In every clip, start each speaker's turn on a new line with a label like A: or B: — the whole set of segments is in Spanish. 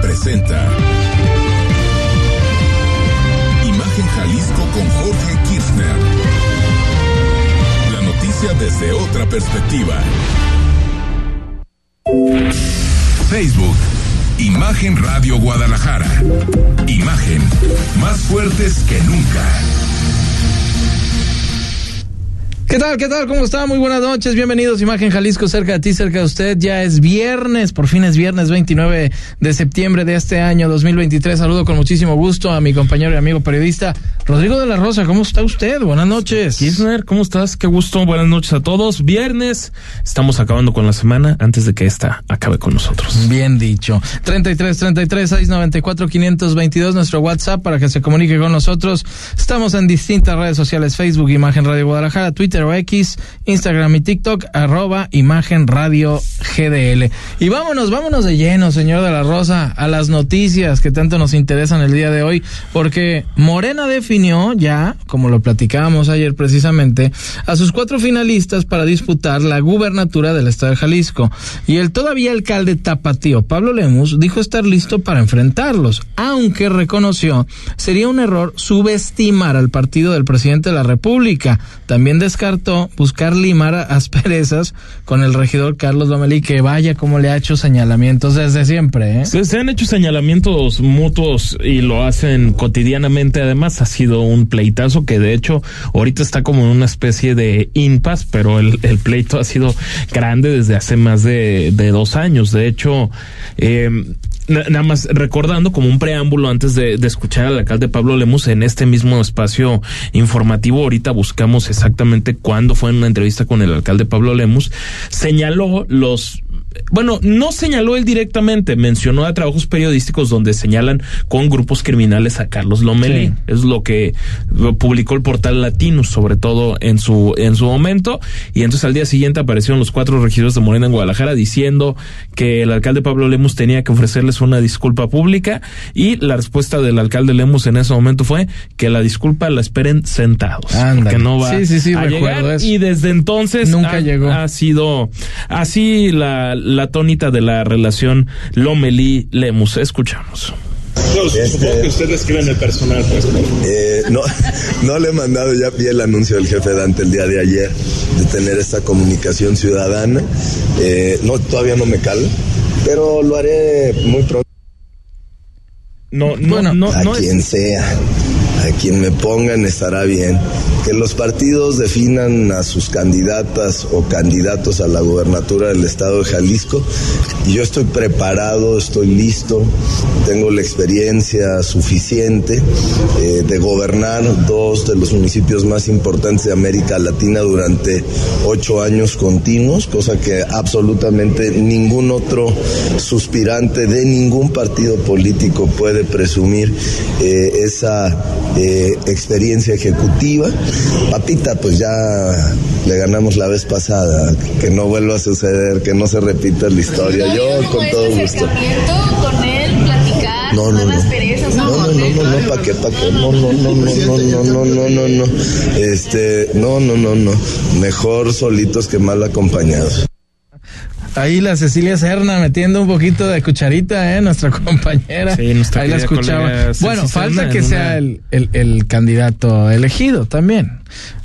A: presenta Imagen Jalisco con Jorge Kirchner. La noticia desde otra perspectiva. Facebook. Imagen Radio Guadalajara. Imagen. Más fuertes que nunca.
B: ¿Qué tal? ¿Qué tal? ¿Cómo está? Muy buenas noches. Bienvenidos. Imagen Jalisco, cerca de ti, cerca de usted. Ya es viernes, por fin es viernes 29 de septiembre de este año 2023. Saludo con muchísimo gusto a mi compañero y amigo periodista Rodrigo de la Rosa. ¿Cómo está usted? Buenas noches.
C: Kirchner, ¿cómo estás? Qué gusto. Buenas noches a todos. Viernes. Estamos acabando con la semana antes de que esta acabe con nosotros.
B: Bien dicho. 33 33 694 522 nuestro WhatsApp para que se comunique con nosotros. Estamos en distintas redes sociales: Facebook, Imagen Radio Guadalajara, Twitter o X, Instagram y TikTok, arroba Imagen Radio GDL. Y vámonos, vámonos de lleno, señor de la Rosa, a las noticias que tanto nos interesan el día de hoy, porque Morena definió ya, como lo platicábamos ayer precisamente, a sus cuatro finalistas para disputar la gubernatura del estado de Jalisco. Y el todavía alcalde tapatío, Pablo Lemus, dijo estar listo para enfrentarlos, aunque reconoció sería un error subestimar al partido del presidente de la República. También descartó buscar limar asperezas con el regidor Carlos Lomelí, que vaya como le ha hecho señalamientos desde siempre. ¿eh?
C: Se, han hecho señalamientos mutuos y lo hacen cotidianamente. Además, ha sido un pleitazo que de hecho ahorita está como en una especie de impas, pero el, pleito ha sido grande desde hace más de, de dos años. De hecho, eh, nada más recordando como un preámbulo antes de, escuchar al alcalde Pablo Lemus en este mismo espacio informativo, ahorita buscamos exactamente cuándo fue en una entrevista con el alcalde Pablo Lemus, señaló los bueno, no señaló él directamente, mencionó a trabajos periodísticos donde señalan con grupos criminales a Carlos Lomelí. Es lo que publicó el portal Latino, sobre todo en su, en su momento. Y entonces al día siguiente aparecieron los cuatro regidores de Morena en Guadalajara diciendo que el alcalde Pablo Lemus tenía que ofrecerles una disculpa pública. Y la respuesta del alcalde Lemus en ese momento fue que la disculpa la esperen sentados. Que no va a llegar. Y desde entonces
B: nunca llegó.
C: Ha sido así la la tónica de la relación Lomelí-Lemus. Escuchamos.
D: No, supongo este, que usted escribe en el personal, pues.
E: Eh, no, no le he mandado, ya vi el anuncio del jefe Dante el día de ayer de tener esta comunicación ciudadana. Eh, no, todavía no me calo, pero lo haré muy pronto.
C: No, no, no,
E: a quien sea, quien me pongan estará bien que los partidos definan a sus candidatas o candidatos a la gobernatura del estado de Jalisco. Yo estoy preparado, estoy listo, tengo la experiencia suficiente eh, de gobernar dos de los municipios más importantes de América Latina durante ocho años continuos, cosa que absolutamente ningún otro suspirante de ningún partido político puede presumir eh, esa eh, experiencia ejecutiva. Papita, pues ya le ganamos la vez pasada, que no vuelva a suceder, que no se repita la historia. Yo con todo gusto.
F: con él, platicar,
E: no, no, no. No, no, no, no, no, pa' qué, pa' qué. No, no, no, no, no, no, no, no, no, no. Este, no, no, no, no. Mejor solitos que mal acompañados.
B: Ahí la Cecilia Serna metiendo un poquito de cucharita, ¿eh? Nuestra compañera.
C: Sí, nuestra
B: Ahí la escuchaba. Bueno, falta que sea el, el, el candidato elegido también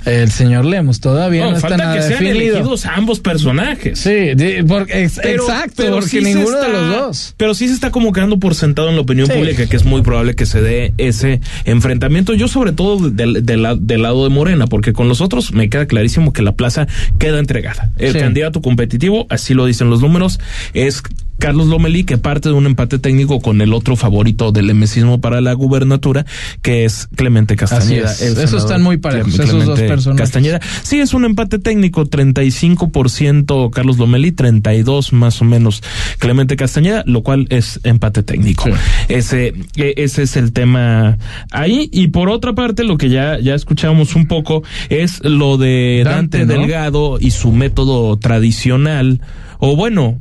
B: el señor Lemos. Todavía no, está nada
C: que sean
B: definido.
C: elegidos ambos personajes.
B: Sí, porque, exacto, porque ninguno de los dos.
C: Pero sí se está como quedando por sentado en la opinión pública que es muy probable que se dé ese enfrentamiento. Yo sobre todo del, del, lado de Morena, porque con los otros me queda clarísimo que la plaza queda entregada. El candidato competitivo, así lo dicen los números, es Carlos Lomelí, que parte de un empate técnico con el otro favorito del emesismo para la gubernatura, que es Clemente Castañeda.
B: Eso están muy parejos, esos dos personajes.
C: Castañeda. Sí, es un empate técnico, 35% Carlos Lomelí, 32 más o menos Clemente Castañeda, lo cual es empate técnico. Ese, e, ese es el tema ahí. Y por otra parte, lo que ya, ya escuchamos un poco es lo de Dante, Delgado y su método tradicional, o bueno,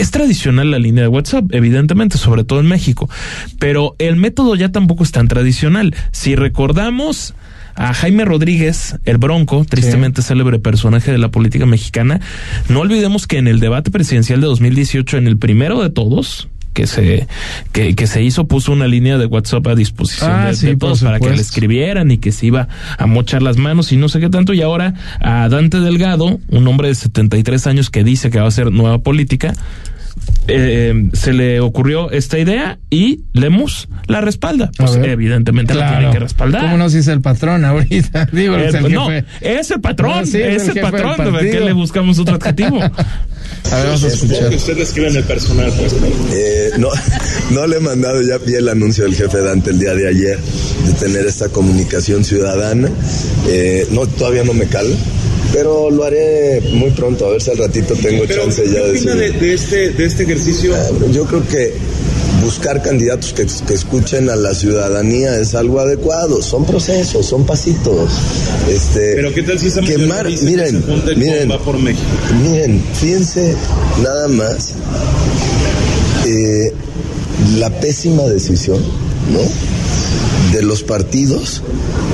C: es tradicional la línea de WhatsApp, evidentemente, sobre todo en México, pero el método ya tampoco es tan tradicional. Si recordamos a Jaime Rodríguez, el Bronco, tristemente célebre personaje de la política mexicana, no olvidemos que en el debate presidencial de 2018, en el primero de todos, que se que, que se hizo puso una línea de WhatsApp a disposición
B: Ah,
C: de,
B: sí,
C: de todos para que le escribieran y que se iba a mochar las manos y no sé qué tanto. Y ahora a Dante Delgado un hombre de 73 años que dice que va a hacer nueva política eh, se le ocurrió esta idea y Lemus la respalda. Pues evidentemente la tiene que respaldar.
B: ¿Cómo no si es el patrón ahorita? Digo, es
C: Eh,
B: el
C: no,
B: jefe.
C: es el patrón,
B: No, sí, es
C: es,
B: el
C: patrón. ¿De qué le buscamos otro adjetivo?
B: A ver, vamos a escuchar.
D: que usted le escribe en el personal, pues. ¿no?
E: Eh, no, no le he mandado, ya vi el anuncio del jefe Dante el día de ayer de tener esta comunicación ciudadana. Eh, no, todavía no me cala, pero lo haré muy pronto, a ver si al ratito tengo
D: Pero,
E: chance
D: ¿qué
E: ya de
D: opina de,
E: decir.
D: de este, de este ejercicio?
E: Yo creo que buscar candidatos que, que escuchen a la ciudadanía es algo adecuado. Son procesos, son pasitos. Este,
D: Pero ¿qué tal si esa
E: quemar,
D: dice que
E: miren,
D: se
E: miren,
D: por México?
E: Miren, fíjense nada más eh, la pésima decisión, ¿no? De los partidos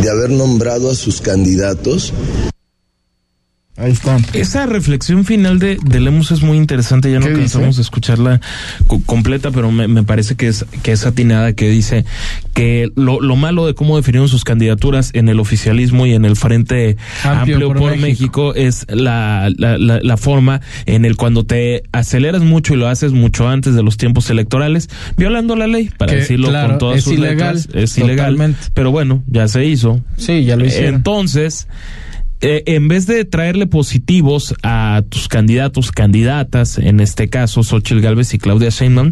E: de haber nombrado a sus candidatos
B: Ahí está.
C: Esa reflexión final de, de Lemus es muy interesante, ya no
B: ¿Qué
C: cansamos de escucharla co- completa, pero me, me parece que es, que es atinada, que dice que lo, lo malo de cómo definieron sus candidaturas en el oficialismo y en el Frente
B: Amplio
C: Amplio,
B: por
C: por,
B: México.
C: México. es la, la, la, la forma en el cuando te aceleras mucho y lo haces mucho antes de los tiempos electorales, violando la ley, para
B: Que,
C: decirlo
B: claro,
C: con todas
B: es
C: sus
B: ilegal,
C: letras, es ilegal,
B: totalmente.
C: pero bueno, ya se hizo.
B: Sí, ya lo hicieron.
C: Entonces, eh, en vez de traerle positivos a tus candidatos, candidatas, en este caso Xochitl Galvez y Claudia Sheinbaum,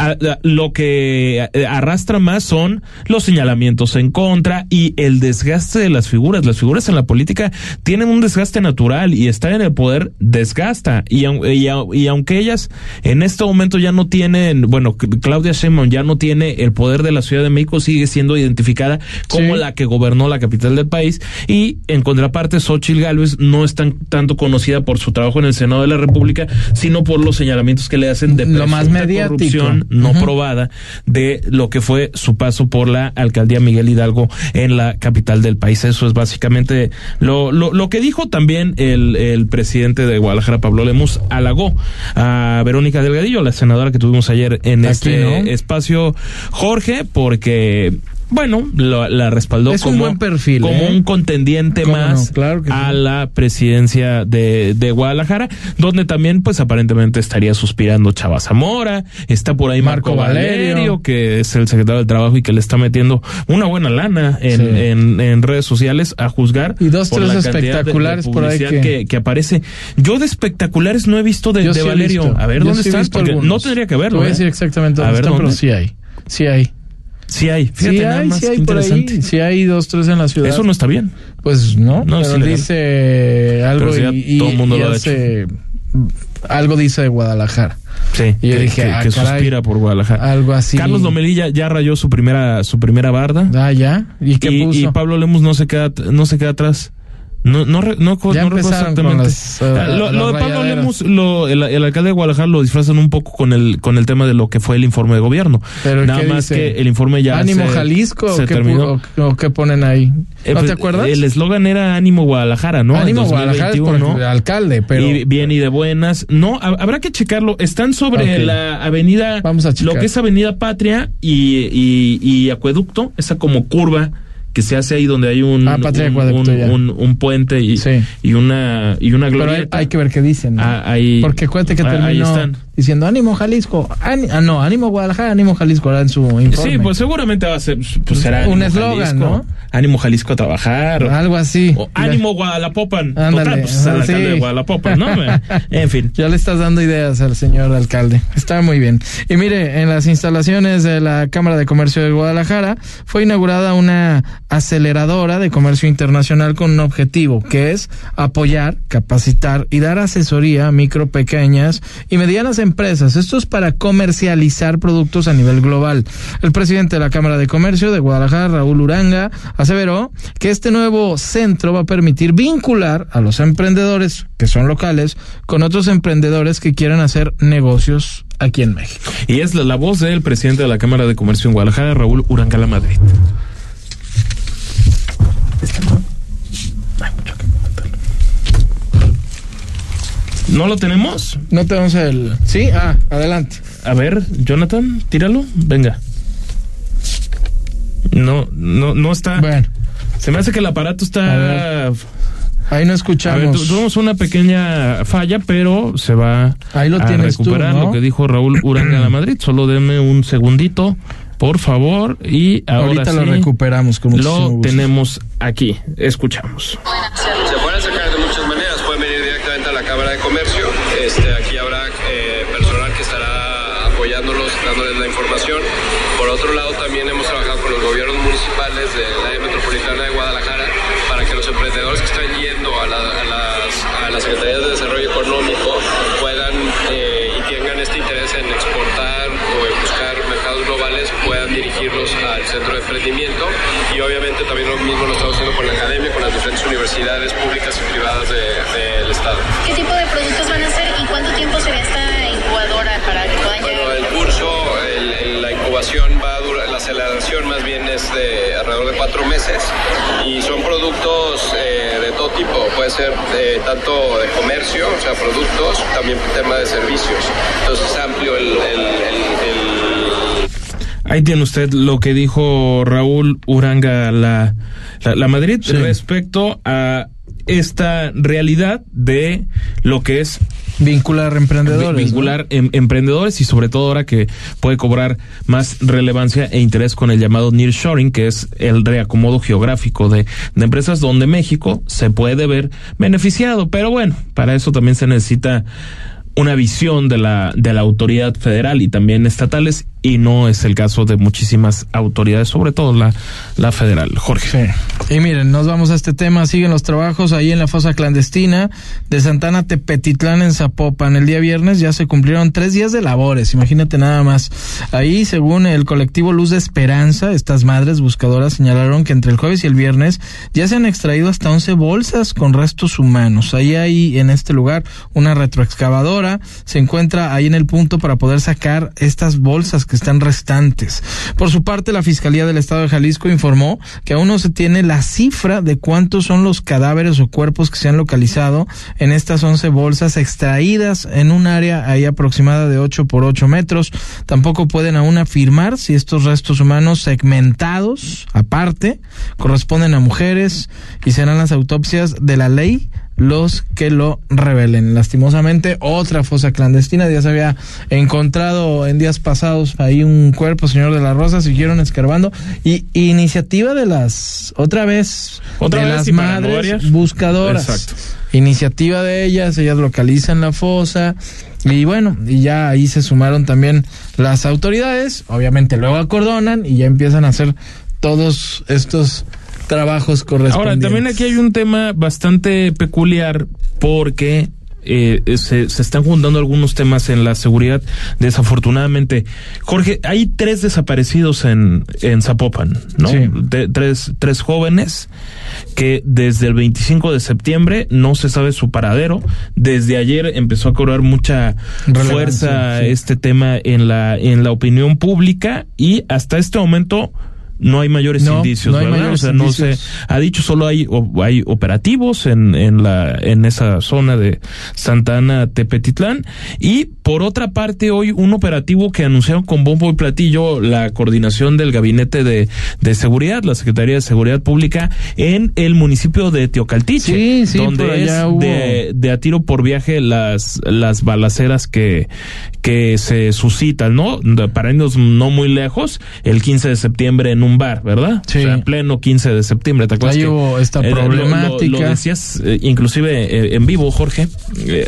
C: a- a- lo que arrastra más son los señalamientos en contra y el desgaste de las figuras. Las figuras en la política tienen un desgaste natural y estar en el poder desgasta. Y, y, y aunque ellas en este momento ya no tienen, bueno, Claudia Sheinbaum ya no tiene el poder de la Ciudad de México, sigue siendo identificada como
B: Sí.
C: la que gobernó la capital del país y en contraparte Xochitl Gálvez no es tan tanto conocida por su trabajo en el Senado de la República, sino por los señalamientos que le hacen de
B: Lo más mediático.
C: corrupción no probada de lo que fue su paso por la alcaldía Miguel Hidalgo en la capital del país. Eso es básicamente lo, lo, lo que dijo también el, el presidente de Guadalajara, Pablo Lemus, halagó a Verónica Delgadillo, la senadora que tuvimos ayer en
B: Aquí,
C: este
B: ¿no?
C: espacio, Jorge, porque bueno, lo- la respaldó
B: Es un
C: como,
B: buen perfil,
C: como
B: ¿eh?
C: un contendiente
B: ¿Cómo
C: más
B: no? Claro que
C: a
B: sí.
C: la presidencia de, de Guadalajara, donde también pues aparentemente estaría suspirando Chava Zamora, está por ahí
B: Marco
C: Marco,
B: Valerio.
C: Valerio, que es el secretario del Trabajo y que le está metiendo una buena lana en,
B: Sí.
C: en, en redes sociales a juzgar
B: Y dos,
C: por
B: tres
C: la cantidad de- de
B: espectaculares por ahí que-
C: que... aparece. Yo de espectaculares no he visto de,
B: sí
C: Valerio.
B: visto.
C: A ver,
B: Yo
C: ¿dónde están? no tendría que
B: Te
C: verlo.
B: voy a
C: ¿eh?
B: decir exactamente
C: A
B: dónde
C: ver,
B: están, pero sí hay. Sí hay.
C: Sí hay, fíjate
B: sí
C: nada
B: hay,
C: más,
B: sí hay por ahí. Sí hay dos, tres en la ciudad.
C: Eso no está bien.
B: Pues no,
C: No,
B: pero dice algo
C: Pero
B: y, y-
C: todo el mundo
B: y
C: lo ha
B: hace- algo dice de Guadalajara.
C: Sí,
B: Y yo
C: que,
B: dije,
C: que-
B: ah,
C: que
B: caray,
C: suspira por Guadalajara.
B: Algo así.
C: Carlos Lomelí ya, ya rayó su primera, su primera barda.
B: Ah, ya. ¿Y qué
C: y,
B: puso?
C: y Pablo Lemus no se queda, no se queda atrás. No, no, no,
B: Ya
C: no
B: con
C: exactamente.
B: las, eh,
C: Ah, lo, de Pablo. Lemus, lo, el, el alcalde de Guadalajara lo disfrazan un poco con el, con el tema de lo que fue el informe de gobierno.
B: Pero
C: Nada
B: ¿qué
C: más
B: dice?
C: que el informe ya
B: ¿Ánimo
C: se,
B: Jalisco
C: se
B: o, qué,
C: terminó.
B: pu- o- o qué ponen ahí?
C: Eh,
B: ¿No
C: pues,
B: te acuerdas?
C: El eslogan era Ánimo Guadalajara, ¿no?
B: Ánimo Guadalajara por
C: 2021,
B: el
C: ¿no?
B: alcalde, pero...
C: y bien y de buenas. No, ha- habrá que checarlo. Están sobre la avenida,
B: Vamos a checar.
C: lo que es Avenida Patria y, y, y Acueducto, esa como curva que se hace ahí donde hay un,
B: Ah,
C: un, un- un- puente y,
B: Sí.
C: y una y una
B: pero hay,
C: glorieta.
B: hay que ver qué dicen. ¿no?
C: Ah, ahí-
B: Porque cuente que
C: ah, ahí
B: terminó
C: están.
B: Diciendo ánimo Jalisco. Ani- ah, no, ánimo Guadalajara, ánimo Jalisco era en su informe.
C: Sí, pues seguramente va a ser, pues será
B: Un
C: Ánimo
B: eslogan.
C: Ánimo Jalisco a trabajar. o-
B: Algo así.
C: o ánimo Guadalapopan.
B: Ándale,
C: Total, pues es el
B: ajá,
C: alcalde
B: sí.
C: de Guadalapopan, ¿no? en fin.
B: Ya le estás dando ideas al señor alcalde. Está muy bien. Y mire, en las instalaciones de la Cámara de Comercio de Guadalajara fue inaugurada una aceleradora de comercio internacional con un objetivo, que es apoyar, capacitar y dar asesoría a micro, pequeñas y medianas empresas. Esto es para comercializar productos a nivel global. El presidente de la Cámara de Comercio de Guadalajara, Raúl Uranga, aseveró que este nuevo centro va a permitir vincular a los emprendedores que son locales con otros emprendedores que quieren hacer negocios aquí en México.
C: Y es la, la voz del presidente de la Cámara de Comercio en Guadalajara, Raúl Urangala Madrid. ¿No lo tenemos?
B: No tenemos el. Sí, ah, adelante.
C: A ver, Jonathan, tíralo. Venga. No, no, no está.
B: Bueno,
C: Se me hace que el aparato está.
B: ahí no
C: A ver, tu-
B: escuchamos.
C: tuvimos una pequeña falla, pero se va
B: Ahí lo
C: a
B: tienes tú,
C: recuperar
B: ¿no?
C: lo que dijo Raúl Uranga de Madrid. Solo denme un segundito, por favor. Y ahora
B: Ahorita
C: sí,
B: lo recuperamos con muchísimo
C: lo tenemos aquí. Escuchamos.
G: Se pueden sacar de muchas maneras, pueden venir directamente a la Cámara de Comercio. Este, aquí habrá eh, personal que estará apoyándolos, dándoles la información. Por otro lado, también hemos trabajado con los gobiernos municipales del área metropolitana de Guadalajara para que los emprendedores que están yendo a, la- a las, a las Secretarías de Desarrollo Económico puedan eh, y tengan este interés en exportar o en buscar mercados globales, puedan dirigirlos al centro de emprendimiento. Y obviamente también lo mismo lo estamos haciendo con la academia, con las diferentes universidades públicas y privadas de- del Estado.
F: ¿Qué tipo de productos van a hacer y cuánto tiempo sería esta incubadora para que puedan
G: Bueno,
F: llegar?
G: el curso, el- el- la incubación va a durar, la aceleración más bien es de alrededor de cuatro meses y son productos eh, de todo tipo, puede ser eh, tanto de comercio, o sea, productos, también tema de servicios. Entonces es amplio el- el
C: Ahí tiene usted lo que dijo Raúl Uranga la, la, la Madrid
B: Sí.
C: respecto a esta realidad de lo que es
B: Vincular emprendedores.
C: vi- vincular em- emprendedores y sobre todo ahora que puede cobrar más relevancia e interés con el llamado nearshoring, que es el reacomodo geográfico de, de empresas donde México se puede ver beneficiado. Pero bueno, para eso también se necesita una visión de la, de la autoridad federal y también estatales y no es el caso de muchísimas autoridades, sobre todo la, la federal. Jorge.
B: Sí. Y miren, nos vamos a este tema. Siguen los trabajos ahí en la fosa clandestina de Santana Tepetitlán en Zapopan. El día viernes ya se cumplieron tres días de labores. Imagínate nada más. Ahí, según el colectivo Luz de Esperanza, estas madres buscadoras señalaron que entre el jueves y el viernes ya se han extraído hasta 11 bolsas con restos humanos. Ahí hay en este lugar una retroexcavadora. Se encuentra ahí en el punto para poder sacar estas bolsas que están restantes. Por su parte, la Fiscalía del Estado de Jalisco informó que aún no se tiene la cifra de cuántos son los cadáveres o cuerpos que se han localizado en estas 11 bolsas extraídas en un área ahí aproximada de 8 por 8 metros. Tampoco pueden aún afirmar si estos restos humanos segmentados, aparte, corresponden a mujeres y serán las autopsias de la ley los que lo revelen. Lastimosamente, otra fosa clandestina. Ya se había encontrado en días pasados ahí un cuerpo, señor de la Rosa, siguieron escarbando. Y iniciativa de las, otra vez,
C: Otra
B: de
C: vez
B: las
C: y
B: madres buscadoras.
C: Exacto.
B: Iniciativa de ellas, ellas localizan la fosa. Y bueno, y ya ahí se sumaron también las autoridades. Obviamente luego acordonan y ya empiezan a hacer todos estos trabajos
C: Ahora,
B: correspondientes.
C: también aquí hay un tema bastante peculiar porque eh, se, se están juntando algunos temas en la seguridad, desafortunadamente. Jorge, hay tres desaparecidos en, en Zapopan, ¿no?
B: Sí.
C: De- tres, tres jóvenes que desde el 25 de septiembre no se sabe su paradero. Desde ayer empezó a cobrar mucha
B: Relevancia,
C: fuerza
B: sí.
C: este tema en la, en la opinión pública y hasta este momento no hay mayores
B: No,
C: indicios,
B: no hay
C: ¿verdad?
B: mayores
C: o sea, no se
B: indicios.
C: ha dicho solo hay o- hay operativos en en la en esa zona de Santa Ana Tepetitlán y por otra parte hoy un operativo que anunciaron con bombo y platillo la coordinación del gabinete de, de seguridad, la Secretaría de Seguridad Pública en el municipio de Teocaltiche,
B: Sí, sí,
C: donde es
B: hubo-
C: de, de a tiro por viaje las las balaceras que que se suscitan, ¿no? Para irnos no muy lejos, el 15 de septiembre en un bar, ¿verdad?
B: Sí.
C: O sea, pleno 15 de septiembre, ¿te acuerdas?
B: Ahí
C: que,
B: hubo esta
C: eh, lo- lo-
B: problemática.
C: Lo, decías eh, inclusive eh, en vivo, Jorge,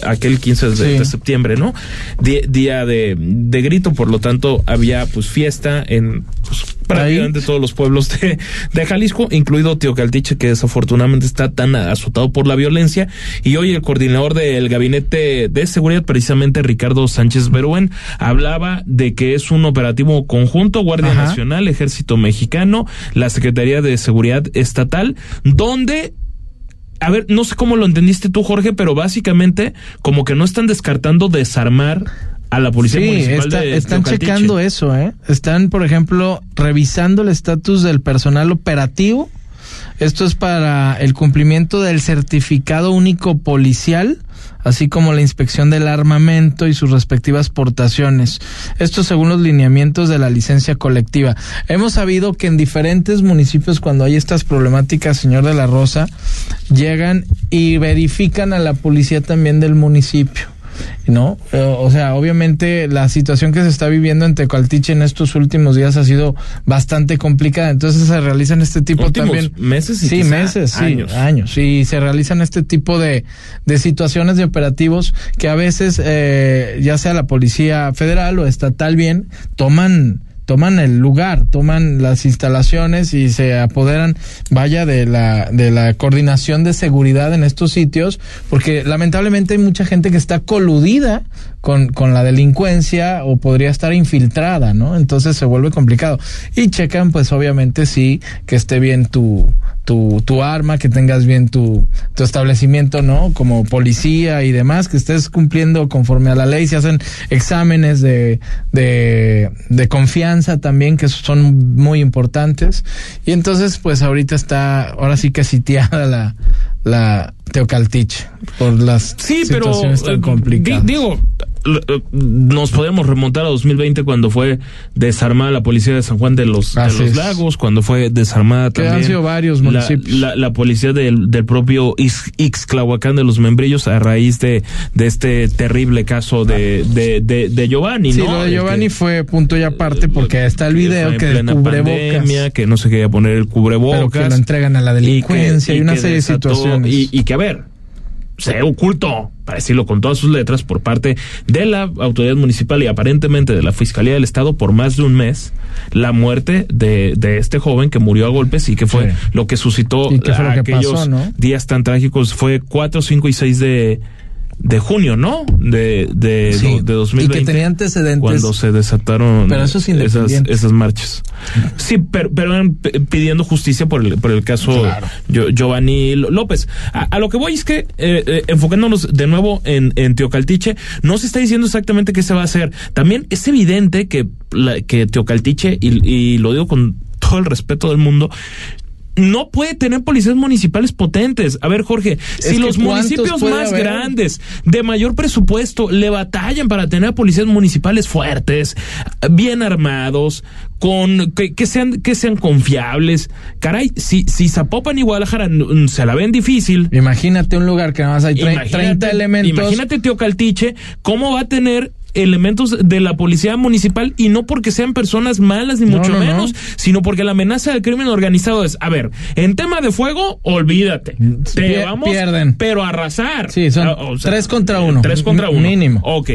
C: aquel 15 de,
B: Sí.
C: de septiembre, ¿no? Día de, de grito, por lo tanto había pues fiesta en pues, prácticamente todos los pueblos de, de Jalisco, incluido Teocaltiche, que desafortunadamente está tan azotado por la violencia. Y hoy el coordinador del gabinete de seguridad, precisamente Ricardo Sánchez Berúen, hablaba de que es un operativo conjunto, Guardia
B: Ajá.
C: Nacional, Ejército Mexicano, la Secretaría de Seguridad Estatal, donde a ver, no sé cómo lo entendiste tú, Jorge, pero básicamente como que no están descartando desarmar a la policía
B: Sí,
C: municipal
B: está-
C: de
B: están checando eso, ¿eh? Están, por ejemplo, revisando el estatus del personal operativo. Esto es para el cumplimiento del certificado único policial así como la inspección del armamento y sus respectivas portaciones. Esto según los lineamientos de la licencia colectiva. Hemos sabido que en diferentes municipios cuando hay estas problemáticas, señor de la Rosa, llegan y verifican a la policía también del municipio. ¿No? Eh, O sea, obviamente la situación que se está viviendo en Tecaltiche en estos últimos días ha sido bastante complicada, entonces se realizan este tipo
C: Últimos
B: también
C: meses y
B: sí, meses, sí,
C: años.
B: años, y se realizan este tipo de, de situaciones de operativos que a veces, eh, ya sea la policía federal o estatal bien, toman toman el lugar, toman las instalaciones y se apoderan, vaya, de la, de la coordinación de seguridad en estos sitios, porque lamentablemente hay mucha gente que está coludida con, con la delincuencia o podría estar infiltrada, ¿no? Entonces se vuelve complicado. Y checan, pues obviamente sí, que esté bien tu, tu, tu arma, que tengas bien tu, tu establecimiento, ¿no? Como policía y demás, que estés cumpliendo conforme a la ley, se hacen exámenes de, de, de confianza también, que son muy importantes. Y entonces, pues ahorita está, ahora sí que sitiada la, la Teocaltiche por las
C: Sí, pero
B: situaciones tan
C: eh,
B: complicadas.
C: di- digo, nos podemos remontar a 2020 cuando fue desarmada la policía de San Juan de los, de. Lagos, cuando fue desarmada
B: Que
C: también.
B: han sido varios municipios.
C: La, la policía del, del propio Ix- Ixclahuacán de los Membrillos a raíz de, de este terrible caso de, de, de, de Giovanni,
B: Sí,
C: ¿no?
B: lo de
C: El
B: Giovanni
C: que-
B: fue punto y aparte porque está el video que el
C: plena
B: cubrebocas.
C: pandemia, que no se quería poner el cubrebocas.
B: Pero que lo entregan a la delincuencia y, una serie de situaciones.
C: Y, y que, a ver, se ocultó, para decirlo con todas sus letras, por parte de la autoridad municipal y aparentemente de la Fiscalía del Estado por más de un mes, la muerte de, de este joven que murió a golpes y que fue
B: Sí.
C: lo que suscitó
B: ¿Y qué fue lo que
C: aquellos
B: pasó, no?
C: días tan trágicos. Fue 4, 5 y 6 de, de junio, ¿no? De, de,
B: Sí,
C: de 2020.
B: y que tenía antecedentes.
C: Cuando se desataron
B: Pero eso es
C: esas, marchas. Sí, pero, pero pidiendo justicia por el, por el caso
B: Claro.
C: Gio- Giovanni López. A, a lo que voy es que, eh, eh, enfocándonos de nuevo en, en Teocaltiche, no se está diciendo exactamente qué se va a hacer. También es evidente que, la, que Teocaltiche, y, y lo digo con todo el respeto del mundo, no puede tener policías municipales potentes. A ver, Jorge, si los
B: ¿cuántos
C: municipios más
B: haber?
C: grandes, de mayor presupuesto, le batallan para tener policías municipales fuertes, bien armados, con que, que sean que sean confiables. Caray, si si Zapopan y Guadalajara se la ven difícil,
B: Imagínate un lugar que nada más hay tre-
C: imagínate,
B: 30 elementos.
C: Imagínate Teocaltiche, cómo va a tener elementos de la policía municipal y no porque sean personas malas ni
B: No,
C: mucho
B: no, no.
C: menos, sino porque la amenaza del crimen organizado es, a ver, en tema de fuego, olvídate. Te
B: Pier-
C: vamos,
B: pierden.
C: pero a arrasar.
B: Sí, son
C: Ah, o sea,
B: tres contra uno.
C: Tres contra uno.
B: mínimo.
C: Ok.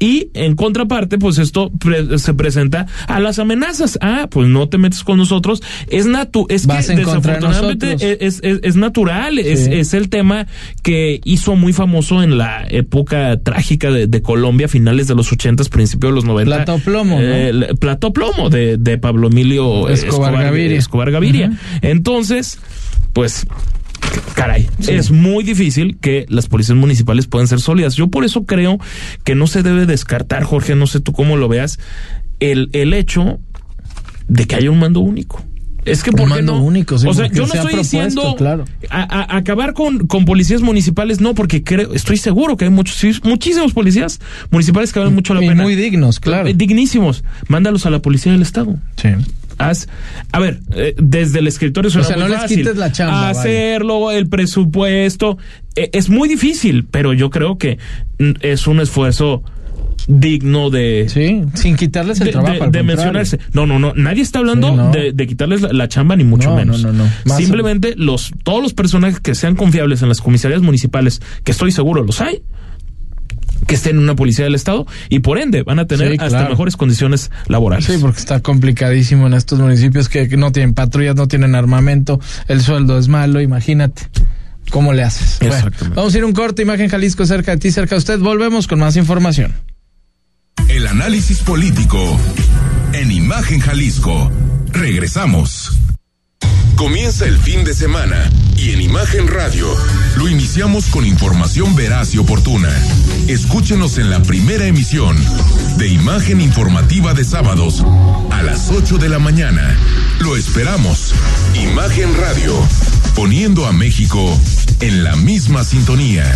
C: Y en contraparte, pues esto pre- se presenta a las amenazas. Ah, pues no te metes con nosotros. Es natu es
B: Vas
C: que desafortunadamente
B: nosotros.
C: es, es, es natural. Es,
B: Sí.
C: es el tema que hizo muy famoso en la época trágica de, de Colombia, finales de los ochentas, principios de los noventa.
B: Plata o plomo, ¿no?
C: Eh, el Plata o plomo de, de Pablo Emilio
B: Escobar Gaviria.
C: Escobar Gaviria. Entonces, pues caray, es muy difícil que las policías municipales puedan ser sólidas. Yo por eso creo que no se debe descartar, Jorge, no sé tú cómo lo veas, el, el hecho de que haya un mando único. Es que ¿por qué
B: mando
C: no?
B: único, sí,
C: o sea, yo no
B: se
C: estoy diciendo
B: claro.
C: a, a- acabar con, con policías municipales, no, porque creo, estoy seguro que hay muchos, muchísimos policías municipales que valen mucho la
B: Y
C: pena.
B: muy dignos, claro.
C: Dignísimos. Mándalos a la policía del Estado.
B: Sí.
C: Haz, a ver, eh, desde el escritorio suena
B: sea,
C: muy
B: no les
C: fácil.
B: quites la chamba, vaya.
C: Hacerlo, el presupuesto, eh, es muy difícil, pero yo creo que mm, es un esfuerzo digno de,
B: Sí, sin quitarles el
C: de,
B: trabajo.
C: de-
B: al
C: de
B: contrario.
C: mencionarse. No, no, no. Nadie está hablando
B: Sí, no.
C: de, de quitarles la, la chamba, ni mucho
B: No,
C: menos.
B: no, no, no.
C: Simplemente los, todos los personajes que sean confiables en las comisarías municipales, que estoy seguro los hay, que estén en una policía del Estado y por ende van a tener
B: Sí,
C: hasta
B: claro.
C: mejores condiciones laborales.
B: Sí, porque está complicadísimo en estos municipios que, no tienen patrullas, no tienen armamento, el sueldo es malo, imagínate. ¿Cómo le haces? Bueno, vamos a ir a un corte, Imagen Jalisco cerca de ti, cerca de usted. Volvemos con más información.
A: El análisis político en Imagen Jalisco. Regresamos. Comienza el fin de semana y en Imagen Radio lo iniciamos con información veraz y oportuna. Escúchenos en la primera emisión de Imagen Informativa de sábados a las 8 de la mañana. Lo esperamos. Imagen Radio, poniendo a México en la misma sintonía.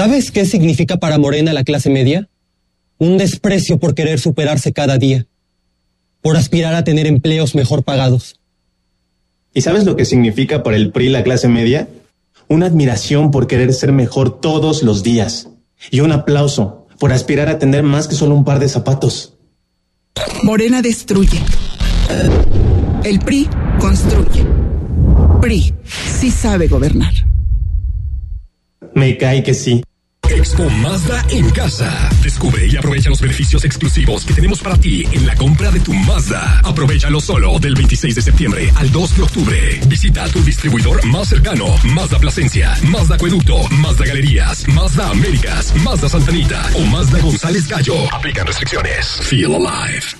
H: ¿Sabes qué significa para Morena la clase media? Un desprecio por querer superarse cada día, por aspirar a tener empleos mejor pagados.
I: ¿Y sabes lo que significa para el PRI la clase media? Una admiración por querer ser mejor todos los días y un aplauso por aspirar a tener más que solo un par de zapatos.
J: Morena destruye. El PRI construye. PRI sí sabe gobernar.
I: Me cae que sí.
A: Expo Mazda en casa. Descubre y aprovecha los beneficios exclusivos que tenemos para ti en la compra de tu Mazda. Aprovechalo solo del 26 de septiembre al 2 de octubre. Visita tu distribuidor más cercano. Mazda Plasencia, Mazda Acueducto, Mazda Galerías, Mazda Américas, Mazda Santanita o Mazda González Gallo. Aplican restricciones. Feel alive.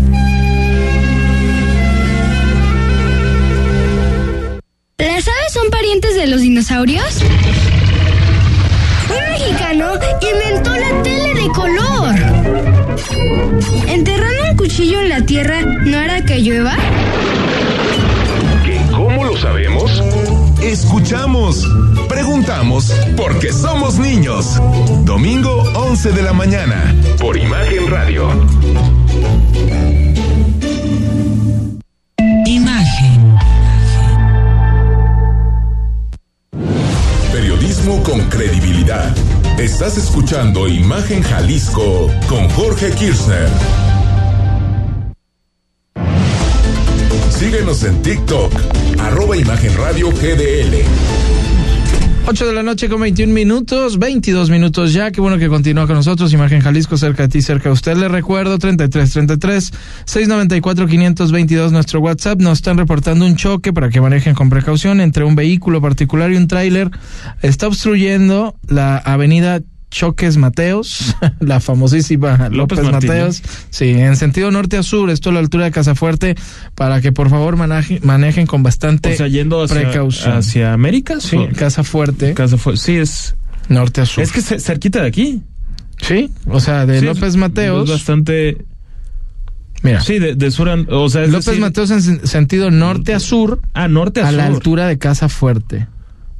K: De los dinosaurios? Un mexicano inventó la tele de color. ¿Enterrando un cuchillo en la tierra no hará que llueva?
A: ¿Qué, ¿Cómo lo sabemos? Escuchamos, preguntamos, porque somos niños. Domingo 11 de la mañana, por Imagen Radio. Con credibilidad. Estás escuchando Imagen Jalisco con Jorge Kirchner. Síguenos en TikTok, arroba Imagen Radio GDL.
B: 8 de la noche con 21 minutos, 22 minutos ya. Qué bueno que continúa con nosotros. Imagen Jalisco, cerca de ti, cerca de usted. Le recuerdo, 3333 694 522 nuestro WhatsApp. Nos están reportando un choque para que manejen con precaución entre un vehículo particular y un tráiler. Está obstruyendo la avenida Choques Mateos, la famosísima López,
C: López
B: Mateos, sí, en sentido norte a sur, esto a la altura de Casafuerte, para que por favor maneje, manejen con bastante
C: O sea, yendo hacia,
B: precaución.
C: hacia América.
B: Sí, Casafuerte,
C: Casa fue, sí, es.
B: norte a sur.
C: Es que ce- cerquita de aquí.
B: Sí, o sea, de
C: Sí,
B: López
C: es-
B: Mateos.
C: Es bastante.
B: Mira,
C: Sí, de, de sur a. O sea, es
B: López
C: decir-
B: Mateos en sen- sentido norte a sur,
C: Ah, norte a,
B: a,
C: sur.
B: la altura de Casa Fuerte.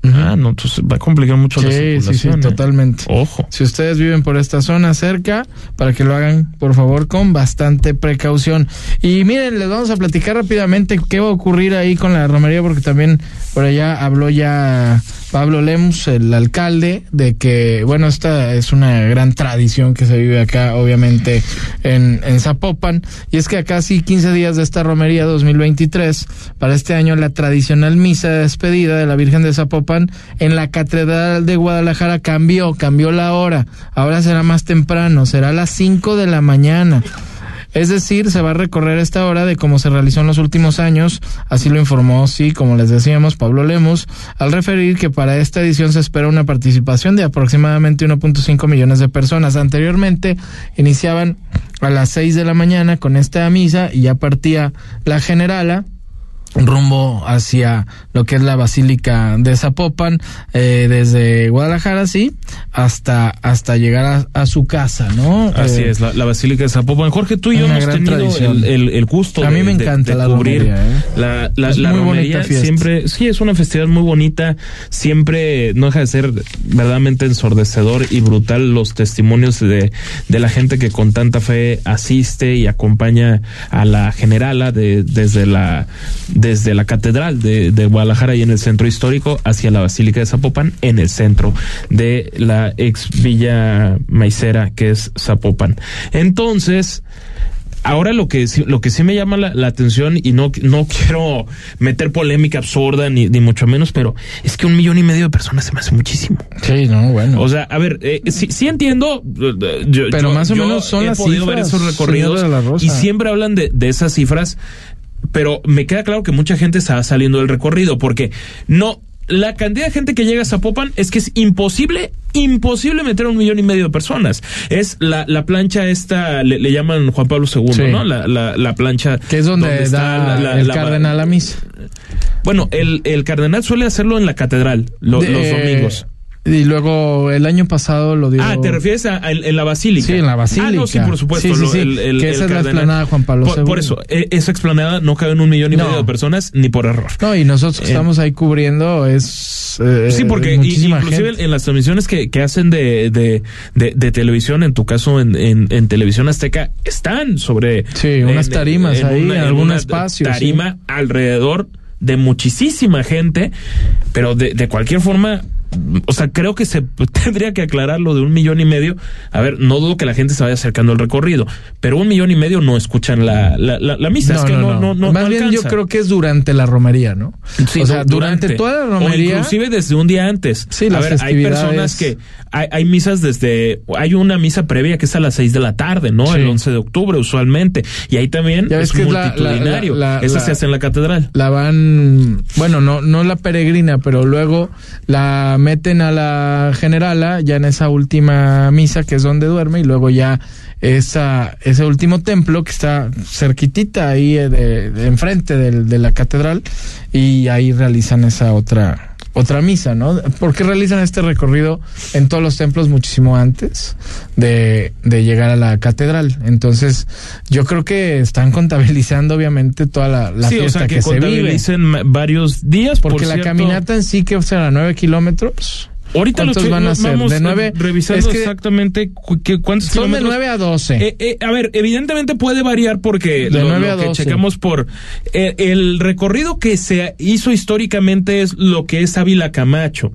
C: Ah, no, entonces va a complicar mucho la
B: Sí, sí, sí,
C: circulación. ¿eh?
B: totalmente.
C: Ojo.
B: Si ustedes viven por esta zona cerca, para que lo hagan, por favor, con bastante precaución. Y miren, les vamos a platicar rápidamente qué va a ocurrir ahí con la romería, porque también por allá habló ya Pablo Lemus, el alcalde, de que, bueno, esta es una gran tradición que se vive acá, obviamente, en, en Zapopan. Y es que a casi 15 días de esta romería 2023, para este año, la tradicional misa de despedida de la Virgen de Zapopan en la Catedral de Guadalajara cambió, cambió la hora. Ahora será más temprano, será a las 5 de la mañana. Es decir, se va a recorrer esta hora de cómo se realizó en los últimos años, así lo informó, sí, como les decíamos, Pablo Lemus, al referir que para esta edición se espera una participación de aproximadamente 1.5 millones de personas. Anteriormente iniciaban a las 6 de la mañana con esta misa y ya partía la generala rumbo hacia lo que es la Basílica de Zapopan, eh, desde Guadalajara, sí, hasta, hasta llegar a, a su casa, ¿no?
C: Así
B: Eh,
C: es, la, la Basílica de Zapopan. Jorge, tú y yo hemos tenido el, el, el gusto
B: A
C: de,
B: mí me encanta
C: de
B: la
C: cubrir
B: romería, ¿eh?
C: la, la,
B: Es
C: la
B: muy
C: romería. Siempre, sí, es una festividad muy bonita. Siempre no deja de ser verdaderamente ensordecedor y brutal los testimonios de, de la gente que con tanta fe asiste y acompaña a la generala de, desde la desde la catedral de, de Guadalajara y en el centro histórico hacia la Basílica de Zapopan en el centro de la ex Villa Maicera que es Zapopan. Entonces, Ahora lo que sí- lo que sí me llama la, la atención y no no quiero meter polémica absurda ni, ni mucho menos, pero es que un millón y medio de personas se me hace muchísimo.
B: Sí, no, bueno.
C: O sea, a ver, eh, sí, sí entiendo. eh, yo-
B: Pero
C: yo-
B: más o menos son
C: he
B: las
C: podido ver
B: cifras,
C: esos recorridos y siempre hablan de, de esas cifras, pero me queda claro que mucha gente está saliendo del recorrido porque no. La cantidad de gente que llega a Zapopan es que es imposible, imposible meter a un millón y medio de personas. Es la, la plancha esta, le, le llaman Juan Pablo II,
B: Sí.
C: ¿no? La, la, la plancha.
B: que es donde,
C: está
B: da el cardenal a misa.
C: Bueno, el, el cardenal suele hacerlo en la catedral, lo-
B: De-
C: los domingos.
B: Y luego el año pasado lo dio.
C: Ah, ¿te refieres a, a- en la basílica?
B: Sí, en la basílica.
C: Ah, no, sí, por supuesto.
B: Sí, sí,
C: lo-
B: sí,
C: el- el-
B: que
C: el
B: esa es la explanada Juan Pablo
C: por, eso, e- esa explanada no cabe en un millón y
B: No.
C: medio de personas ni por error.
B: No, y nosotros que
C: Eh,
B: estamos ahí cubriendo es. eh,
C: Sí, porque inclusive
B: gente.
C: en las transmisiones que, que hacen de, de, de, de televisión, en tu caso en, en, en televisión azteca, están sobre...
B: Sí, unas tarimas ahí, en algún
C: una
B: espacio,
C: Tarima alrededor de muchísima gente, pero de, de cualquier forma... O sea, creo que se tendría que aclarar lo de un millón y medio. A ver, no dudo que la gente se vaya acercando al recorrido, pero un millón y medio no escuchan la, la, la, la misa. es que no, no, no,
B: Más bien yo creo que es durante la romería, ¿no?
C: Sí,
B: o sea,
C: du-
B: durante, toda la romería.
C: O inclusive desde un día antes.
B: Sí,
C: a
B: las
C: ver, hay personas que. Hay, hay misas desde. Hay una misa previa que es a las 6 de la tarde, ¿no?
B: Sí.
C: El 11 de octubre, usualmente. Y ahí también
B: Ya
C: es multitudinario. Esa se hace en la catedral.
B: la van, bueno, no, no la peregrina, pero luego la meten a la generala ya en esa última misa que es donde duerme y luego ya esa, ese último templo que está cerquitita ahí eh, de, enfrente de la catedral y ahí realizan esa otra otra misa, ¿no? Porque realizan este recorrido en todos los templos muchísimo antes de, de llegar a la catedral. Entonces, yo creo que están contabilizando obviamente toda la, la
C: sí, o
B: fiesta
C: sea, que,
B: que, se vive.
C: varios días.
B: Porque
C: por
B: la
C: cierto.
B: caminata en sí que será nueve kilómetros.
C: Ahorita lo
B: ¿Cuántos
C: estoy-
B: van a ser?
C: vamos
B: De nueve-
C: revisando
B: es que
C: exactamente cu- cuántos
B: Son de
C: kilómetros.
B: 9 a 12.
C: Eh, eh, a ver, evidentemente puede variar porque
B: De
C: lo,
B: nueve
C: lo
B: a
C: que
B: 12.
C: checamos por eh, el recorrido que se hizo históricamente es lo que es Ávila Camacho,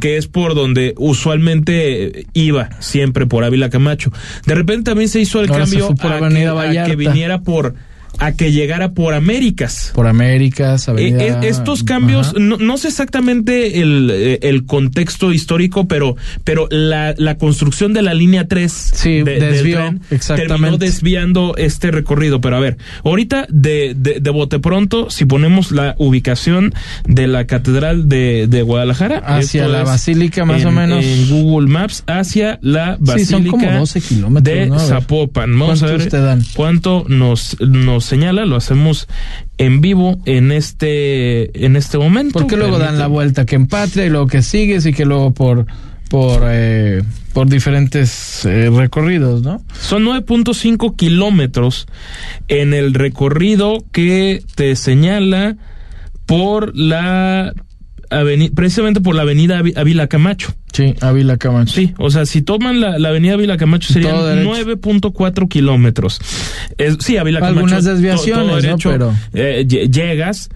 C: que es por donde usualmente iba siempre por Ávila Camacho. De repente también se hizo el
B: Ahora
C: cambio
B: por
C: a,
B: Avenida
C: que, a que viniera por a que llegara por Américas.
B: Por Américas,
C: Eh,
B: Avenida.
C: eh, estos cambios, no, no sé exactamente el, eh, el contexto histórico, pero, pero la, la construcción de la línea 3 de, del
B: desvió,
C: tren
B: exactamente.
C: terminó desviando este recorrido. Pero a ver, ahorita de, de, de bote pronto, si ponemos la ubicación de la Catedral de, de Guadalajara.
B: Hacia la basílica, más
C: en-
B: o menos.
C: En Google Maps, hacia la
B: Sí,
C: Basílica
B: son como 12 kilómetros,
C: de. Zapopan. Vamos a ver
B: ¿Cuántos te dan?
C: cuánto nos, nos señala, lo hacemos en vivo en este, en este momento.
B: Porque luego dan la vuelta que en Patria y luego que sigues y que luego por por eh, por diferentes eh, recorridos, ¿no?
C: Son 9.5 kilómetros en el recorrido que te señala por la aveni- precisamente por la avenida Ávila Camacho.
B: Sí, Ávila Camacho.
C: Sí, o sea, si toman la, la avenida Ávila Camacho serían
B: Todo derecho.
C: 9.4 kilómetros. Es- sí, Ávila Camacho.
B: Algunas desviaciones,
C: todo
B: ¿no?
C: derecho,
B: Pero-
C: eh, lle- llegas.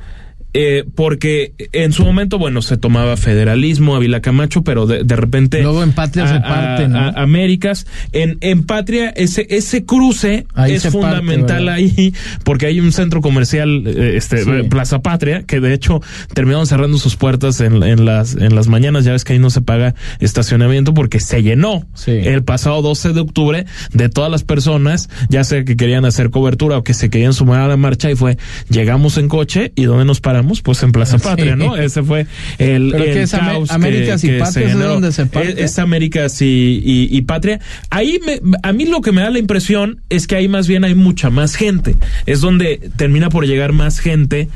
C: Eh, porque en su momento, bueno, se tomaba federalismo, Ávila Camacho, pero de, de repente.
B: Luego en Patria se parte, ¿no?
C: a- Américas. En, en Patria, ese, ese cruce
B: Ahí
C: es
B: parte,
C: fundamental ahí, porque hay un centro comercial, eh, este,
B: Sí.
C: Plaza Patria, que de hecho terminaron cerrando sus puertas en, en las, en las mañanas. Ya ves que ahí no se paga estacionamiento porque se llenó el pasado 12 de octubre de todas las personas, ya sea que querían hacer cobertura o que se querían sumar a la marcha y fue, llegamos en coche y ¿dónde nos paramos? Pues en Plaza
B: Sí.
C: Patria, ¿no? Ese fue el,
B: Pero
C: el
B: que es Amé-
C: caos que-
B: Américas y
C: que
B: Patria,
C: se
B: ¿es donde se parte?
C: Es- es Américas y, y, y Patria. Ahí me, a mí lo que me da la impresión es que ahí más bien hay mucha más gente. Es donde termina por llegar más gente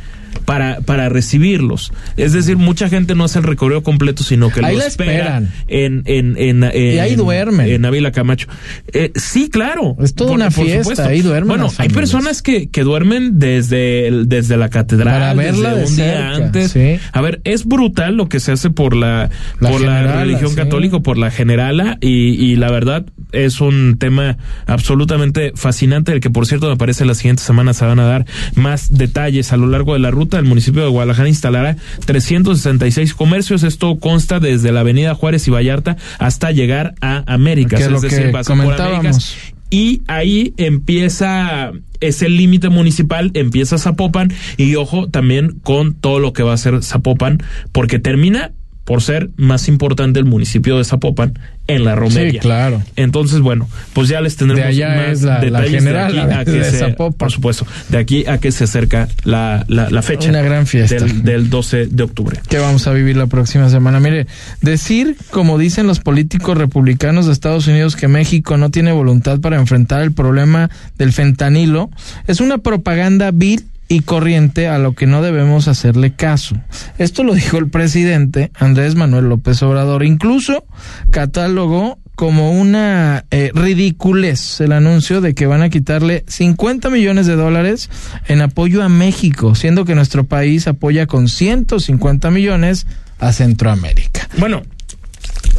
C: para, para recibirlos. Es decir, mucha gente no hace el recorrido completo, sino que
B: Ahí
C: lo espera
B: esperan.
C: en, en, en, en-
B: Y ahí duermen.
C: En Ávila Camacho. Eh, sí, claro.
B: Es toda una fiesta, ahí duermen
C: Bueno, hay personas que, que duermen desde, el- desde la catedral,
B: Para verla
C: desde
B: de
C: un día
B: cerca,
C: antes.
B: sí.
C: A ver, es brutal lo que se hace por la,
B: La
C: por la religión
B: sí.
C: católica, por la generala, y, y la verdad es un tema absolutamente fascinante, del que por cierto me parece la siguiente semana se van a dar más detalles a lo largo de la ruta. Vallarta, el municipio de Guadalajara instalará 366 comercios. Esto consta desde la avenida Juárez y Vallarta hasta llegar a Américas.
B: Que es lo
C: decir,
B: que
C: pasa por
B: comentábamos.
C: Y ahí empieza, es el límite municipal, empieza Zapopan y ojo también con todo lo que va a ser Zapopan, porque termina por ser más importante el municipio de Zapopan en la romería.
B: Sí, claro.
C: Entonces, bueno, pues ya les tendremos
B: De allá
C: más
B: es la- la
C: detalles
B: general,
C: de aquí
B: la
C: a que
B: de
C: se-
B: Zapopan.
C: por supuesto, de aquí a que se acerca la fecha.
B: Una gran fiesta.
C: Del, del 12 de octubre.
B: que vamos a vivir la próxima semana. Mire, decir, como dicen los políticos republicanos de Estados Unidos, que México no tiene voluntad para enfrentar el problema del fentanilo, es una propaganda vil y corriente a lo que no debemos hacerle caso. Esto lo dijo el presidente Andrés Manuel López Obrador. Incluso catalogó como una eh, ridiculez el anuncio de que van a quitarle 50 millones de dólares en apoyo a México, siendo que nuestro país apoya con 150 millones a Centroamérica.
C: Bueno,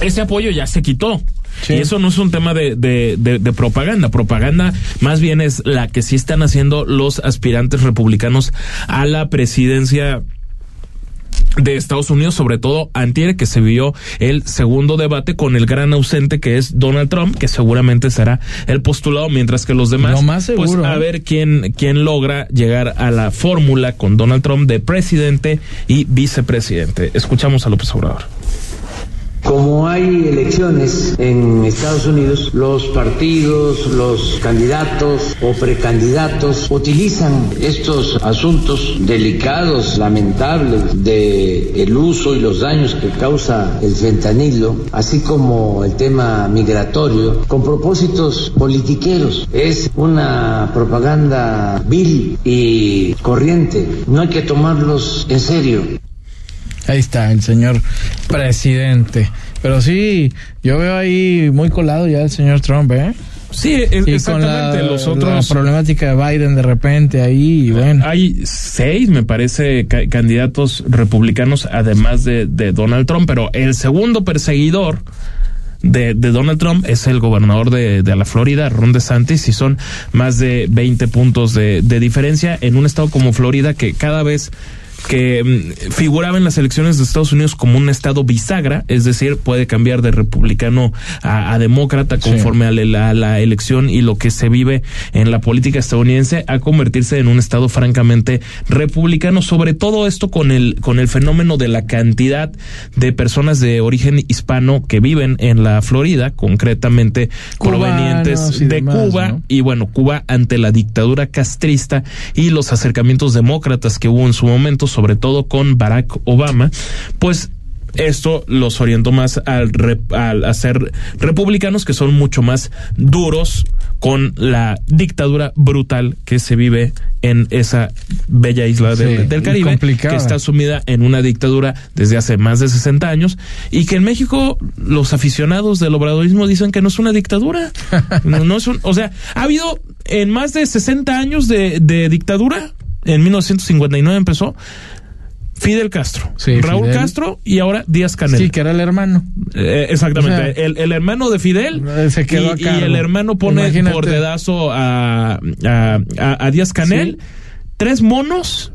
C: ese apoyo ya se quitó. Y eso no es un tema de, de, de, de propaganda. Propaganda más bien es la que sí están haciendo los aspirantes republicanos a la presidencia de Estados Unidos, sobre todo antier que se vio el segundo debate con el gran ausente que es Donald Trump, que seguramente será el postulado, mientras que los demás,
B: más
C: pues a
B: ¿eh?
C: ver quién, quién logra llegar a la fórmula con Donald Trump de presidente y vicepresidente. Escuchamos a López Obrador.
L: Como hay elecciones en Estados Unidos, los partidos, los candidatos o precandidatos utilizan estos asuntos delicados, lamentables, de el uso y los daños que causa el fentanilo, así como el tema migratorio, con propósitos politiqueros. Es una propaganda vil y corriente. No hay que tomarlos en serio.
B: Ahí está el señor presidente. Pero sí, yo veo ahí muy colado ya el señor Trump, ¿eh?
C: Sí, es-
B: Y con
C: exactamente.
B: la,
C: los
B: la
C: otros.
B: problemática de Biden de repente ahí, bueno.
C: Hay seis, me parece, ca- candidatos republicanos, además de, de Donald Trump, pero el segundo perseguidor de, de Donald Trump es el gobernador de, de la Florida, Ron DeSantis, y son más de 20 puntos de diferencia en un estado como Florida que cada vez que mm, figuraba en las elecciones de Estados Unidos como un estado bisagra, es decir, puede cambiar de republicano a, a demócrata conforme a la, a la elección y lo que se vive en la política estadounidense a convertirse en un estado francamente republicano, sobre todo esto con el con el fenómeno de la cantidad de personas de origen hispano que viven en la Florida, concretamente
B: Cubanos
C: provenientes de
B: demás,
C: Cuba
B: ¿no?
C: y bueno, Cuba ante la dictadura castrista y los acercamientos demócratas que hubo en su momento, sobre todo con Barack Obama, pues esto los orientó más al, rep- al a ser republicanos que son mucho más duros con la dictadura brutal que se vive en esa bella isla del,
B: Sí,
C: del
B: y
C: Caribe que está sumida en una dictadura desde hace más de 60 años y que en México los aficionados del obradorismo dicen que no es una dictadura. No, no es un, o sea, ha habido en más de 60 años de, de dictadura, en 1959 empezó, Fidel Castro,
B: Sí,
C: Raúl
B: Fidel.
C: Castro y ahora Díaz Canel.
B: Sí, que era el hermano.
C: Eh, exactamente.
B: O sea,
C: el, el hermano de Fidel
B: Eh, se quedó a
C: y, y el hermano pone
B: Imagínate.
C: por dedazo a, a, a- a Díaz Canel. Tres monos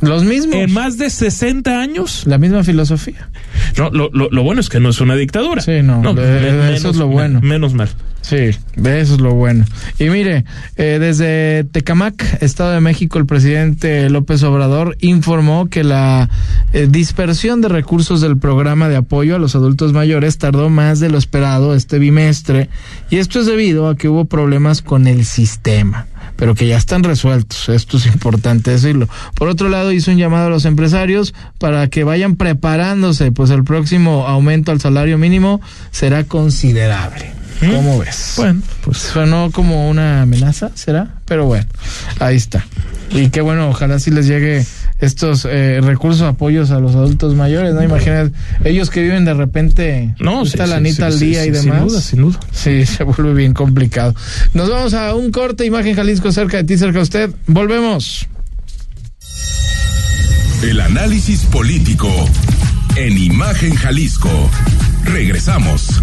B: Los mismos.
C: en más de 60 años.
B: La misma filosofía.
C: No, lo, lo, lo bueno es que no es una dictadura.
B: Sí, no, de-
C: me-
B: eso es lo bueno.
C: me- menos mal.
B: Sí, eso es lo bueno. Y mire, eh, desde Tecamac, Estado de México, el presidente López Obrador informó que la eh, dispersión de recursos del programa de apoyo a los adultos mayores tardó más de lo esperado este bimestre y esto es debido a que hubo problemas con el sistema pero que ya están resueltos. Esto es importante decirlo. Por otro lado, hizo un llamado a los empresarios para que vayan preparándose, pues el próximo aumento al salario mínimo será considerable. ¿Cómo ves?
C: Bueno,
B: pues sonó como una amenaza, ¿será? Pero bueno, ahí está. Y qué bueno, ojalá sí les llegue estos eh, recursos, apoyos a los adultos mayores, ¿no? Imagínate, ellos que viven de repente
C: No,
B: esta
C: sí,
B: lanita
C: sí,
B: al
C: sí,
B: día
C: sí,
B: y
C: sin
B: demás.
C: duda, sin duda.
B: Sí, se vuelve bien complicado. Nos vamos a un corte, Imagen Jalisco cerca de ti, cerca de usted. Volvemos.
A: El análisis político en Imagen Jalisco. Regresamos.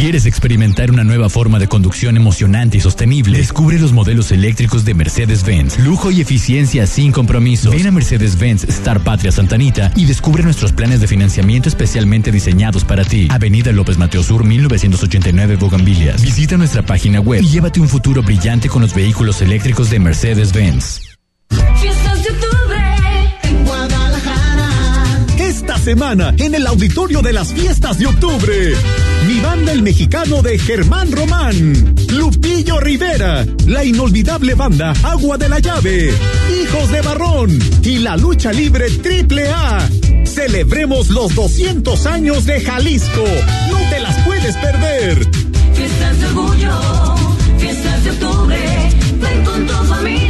M: ¿Quieres experimentar una nueva forma de conducción emocionante y sostenible? Descubre los modelos eléctricos de Mercedes-Benz. Lujo y eficiencia sin compromisos. Ven a Mercedes-Benz Star Patria Santanita y descubre nuestros planes de financiamiento especialmente diseñados para ti. Avenida López Mateo Sur 1989 Bogambilias. Visita nuestra página web y llévate un futuro brillante con los vehículos eléctricos de Mercedes-Benz.
N: Fiestas de octubre en Guadalajara.
O: Esta semana en el auditorio de las fiestas de octubre. Mi banda el mexicano de Germán Román, Lupillo Rivera, la inolvidable banda Agua de la Llave, Hijos de Barrón y la lucha libre Triple A. Celebremos los 200 años de Jalisco. No te las puedes perder.
N: Fiestas de orgullo, fiestas de octubre, ven con tu familia.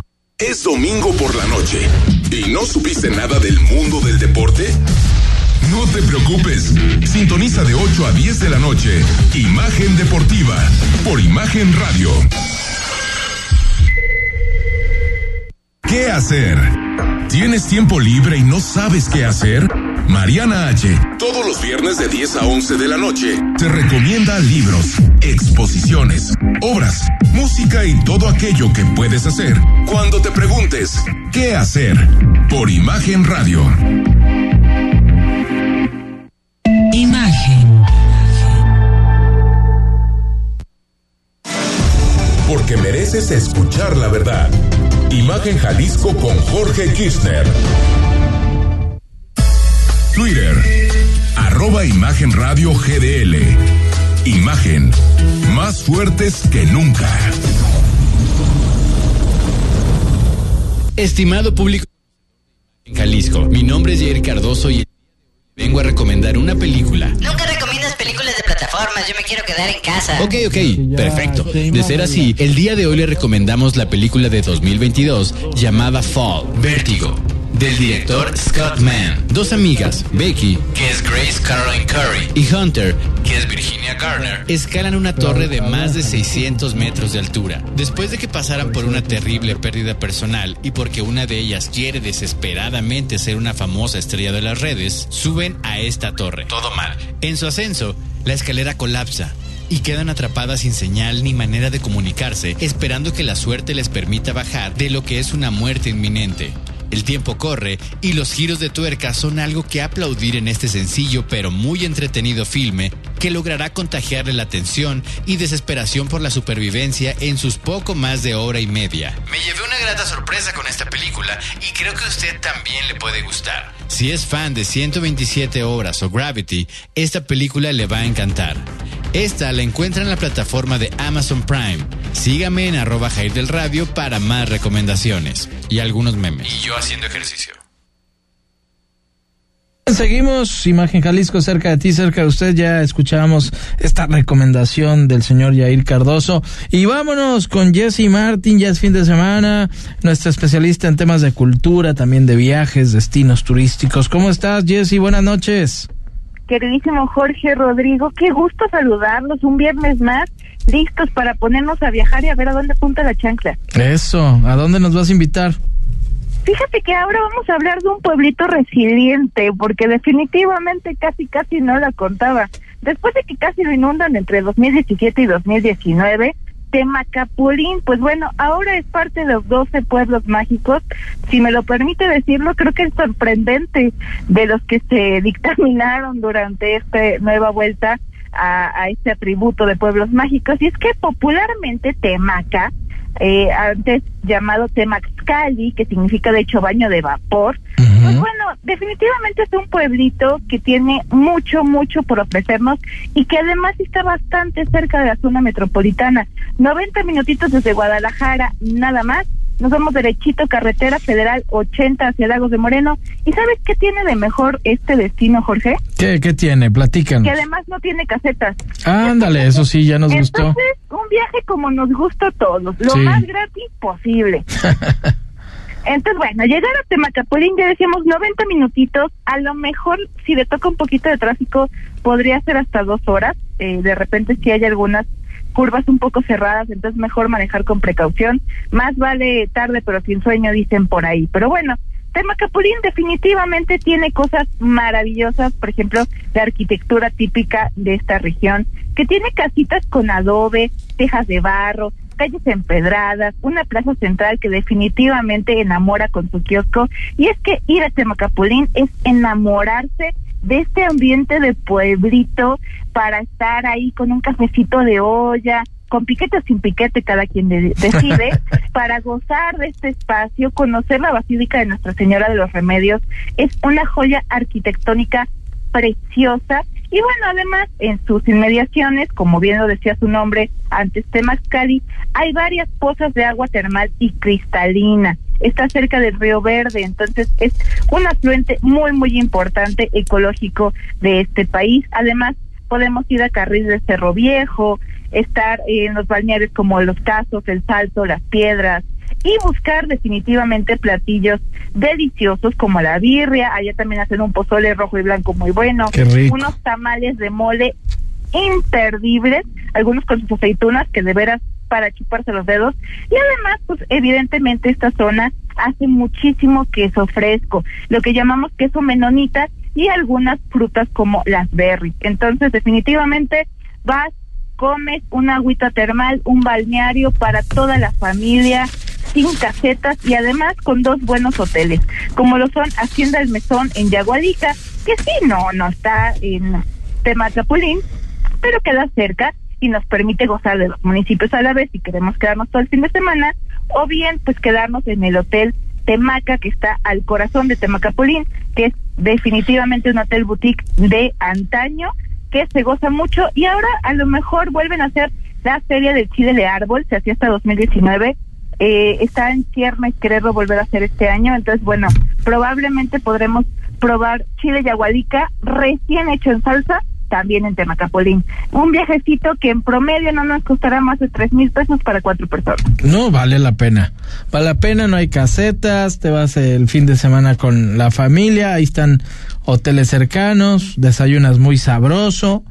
A: Es domingo por la noche y no supiste nada del mundo del deporte. No te preocupes, sintoniza de 8 a 10 de la noche Imagen Deportiva por Imagen Radio. ¿Qué hacer? ¿Tienes tiempo libre y no sabes qué hacer? Mariana H. Todos los viernes de 10 a 11 de la noche te recomienda libros, exposiciones, obras, música y todo aquello que puedes hacer cuando te preguntes ¿qué hacer? Por Imagen Radio.
J: Imagen.
A: Porque mereces escuchar la verdad. Imagen Jalisco con Jorge Kirchner. Twitter, arroba Imagen Radio GDL. Imagen, más fuertes que nunca.
M: Estimado público en Jalisco, mi nombre es Jair Cardoso y vengo a recomendar una película.
P: Nunca recomiendas películas de plataformas, yo me quiero quedar en casa.
M: Ok, ok, perfecto. De ser así, el día de hoy le recomendamos la película de 2022 llamada Fall, Vértigo. Del director Scott Mann. Dos amigas, Becky, que es Grace Caroline Curry, y Hunter, que es Virginia Garner, escalan una torre de más de 600 metros de altura. Después de que pasaran por una terrible pérdida personal y porque una de ellas quiere desesperadamente ser una famosa estrella de las redes, suben a esta torre. Todo mal. En su ascenso, la escalera colapsa y quedan atrapadas sin señal ni manera de comunicarse, esperando que la suerte les permita bajar de lo que es una muerte inminente. El tiempo corre y los giros de tuerca son algo que aplaudir en este sencillo pero muy entretenido filme que logrará contagiarle la tensión y desesperación por la supervivencia en sus poco más de hora y media. Me llevé una grata sorpresa con esta película y creo que a usted también le puede gustar. Si es fan de 127 horas o Gravity, esta película le va a encantar. Esta la encuentra en la plataforma de Amazon Prime. Sígame en arroba Jair del Radio para más recomendaciones y algunos memes. Y yo haciendo ejercicio.
B: Seguimos, Imagen Jalisco, cerca de ti, cerca de usted. Ya escuchábamos esta recomendación del señor Yair Cardoso. Y vámonos con Jesse Martin, ya es fin de semana, nuestra especialista en temas de cultura, también de viajes, destinos turísticos. ¿Cómo estás, Jesse? Buenas noches.
Q: Queridísimo Jorge Rodrigo, qué gusto saludarlos un viernes más, listos para ponernos a viajar y a ver a dónde apunta la chancla.
B: Eso, ¿a dónde nos vas a invitar?
Q: Fíjate que ahora vamos a hablar de un pueblito resiliente, porque definitivamente casi casi no la contaba. Después de que casi lo inundan entre 2017 y 2019, Temacapulín, pues bueno, ahora es parte de los 12 pueblos mágicos. Si me lo permite decirlo, creo que es sorprendente de los que se dictaminaron durante esta nueva vuelta a, a este atributo de pueblos mágicos y es que popularmente Temaca eh, antes llamado Temaxcali, que significa de hecho baño de vapor. Pues bueno, definitivamente es un pueblito que tiene mucho, mucho por ofrecernos y que además está bastante cerca de la zona metropolitana. 90 minutitos desde Guadalajara, nada más. Nos vamos derechito, carretera federal 80 hacia Lagos de Moreno. ¿Y sabes qué tiene de mejor este destino, Jorge?
B: ¿Qué, qué tiene? Platícanos.
Q: Que además no tiene casetas.
B: Ándale, eso sí, ya nos gustó.
Q: Entonces, un viaje como nos gusta a todos, lo
B: Sí.
Q: más gratis posible. Entonces, bueno, llegar a Temacapulín, ya decíamos 90 minutitos, a lo mejor si le toca un poquito de tráfico podría ser hasta dos horas, eh, de repente si hay algunas curvas un poco cerradas, entonces mejor manejar con precaución, más vale tarde pero sin sueño dicen por ahí, pero bueno, Temacapulín definitivamente tiene cosas maravillosas, por ejemplo, la arquitectura típica de esta región, que tiene casitas con adobe, tejas de barro, calles empedradas, una plaza central que definitivamente enamora con su kiosco. Y es que ir a Temacapulín es enamorarse de este ambiente de pueblito para estar ahí con un cafecito de olla, con piquete o sin piquete, cada quien de- decide, para gozar de este espacio, conocer la Basílica de Nuestra Señora de los Remedios. Es una joya arquitectónica preciosa y bueno, además en sus inmediaciones, como bien lo decía su nombre antes Temazcali, hay varias pozas de agua termal y cristalina. Está cerca del Río Verde, entonces es un afluente muy, muy importante ecológico de este país. Además, podemos ir a Carril de Cerro Viejo, estar en los balnearios como Los Casos, El Salto, Las Piedras, y buscar definitivamente platillos deliciosos como la birria, allá también hacen un pozole rojo y blanco muy bueno,
B: Qué rico.
Q: unos tamales de mole imperdibles, algunos con sus aceitunas que de veras para chuparse los dedos y además pues evidentemente esta zona hace muchísimo queso fresco, lo que llamamos queso menonita y algunas frutas como las berries. Entonces definitivamente vas comes una agüita termal, un balneario para toda la familia, sin casetas y además con dos buenos hoteles, como lo son Hacienda El Mesón en Yagualica, que sí, no, no está en Temacapulín, pero queda cerca y nos permite gozar de los municipios a la vez si queremos quedarnos todo el fin de semana, o bien pues quedarnos en el hotel Temaca, que está al corazón de Temacapulín, que es definitivamente un hotel boutique de antaño, que se goza mucho y ahora a lo mejor vuelven a hacer la feria del chile de árbol, se hacía hasta 2019, eh, está en ciernes quererlo volver a hacer este año, entonces bueno, probablemente podremos probar chile yagualica recién hecho en salsa, también en Temacapolín. Un viajecito que en promedio no nos costará más de tres mil pesos para cuatro personas.
B: No, vale la pena. Vale la pena, no hay casetas, te vas el fin de semana con la familia, ahí están hoteles cercanos, desayunas muy sabroso.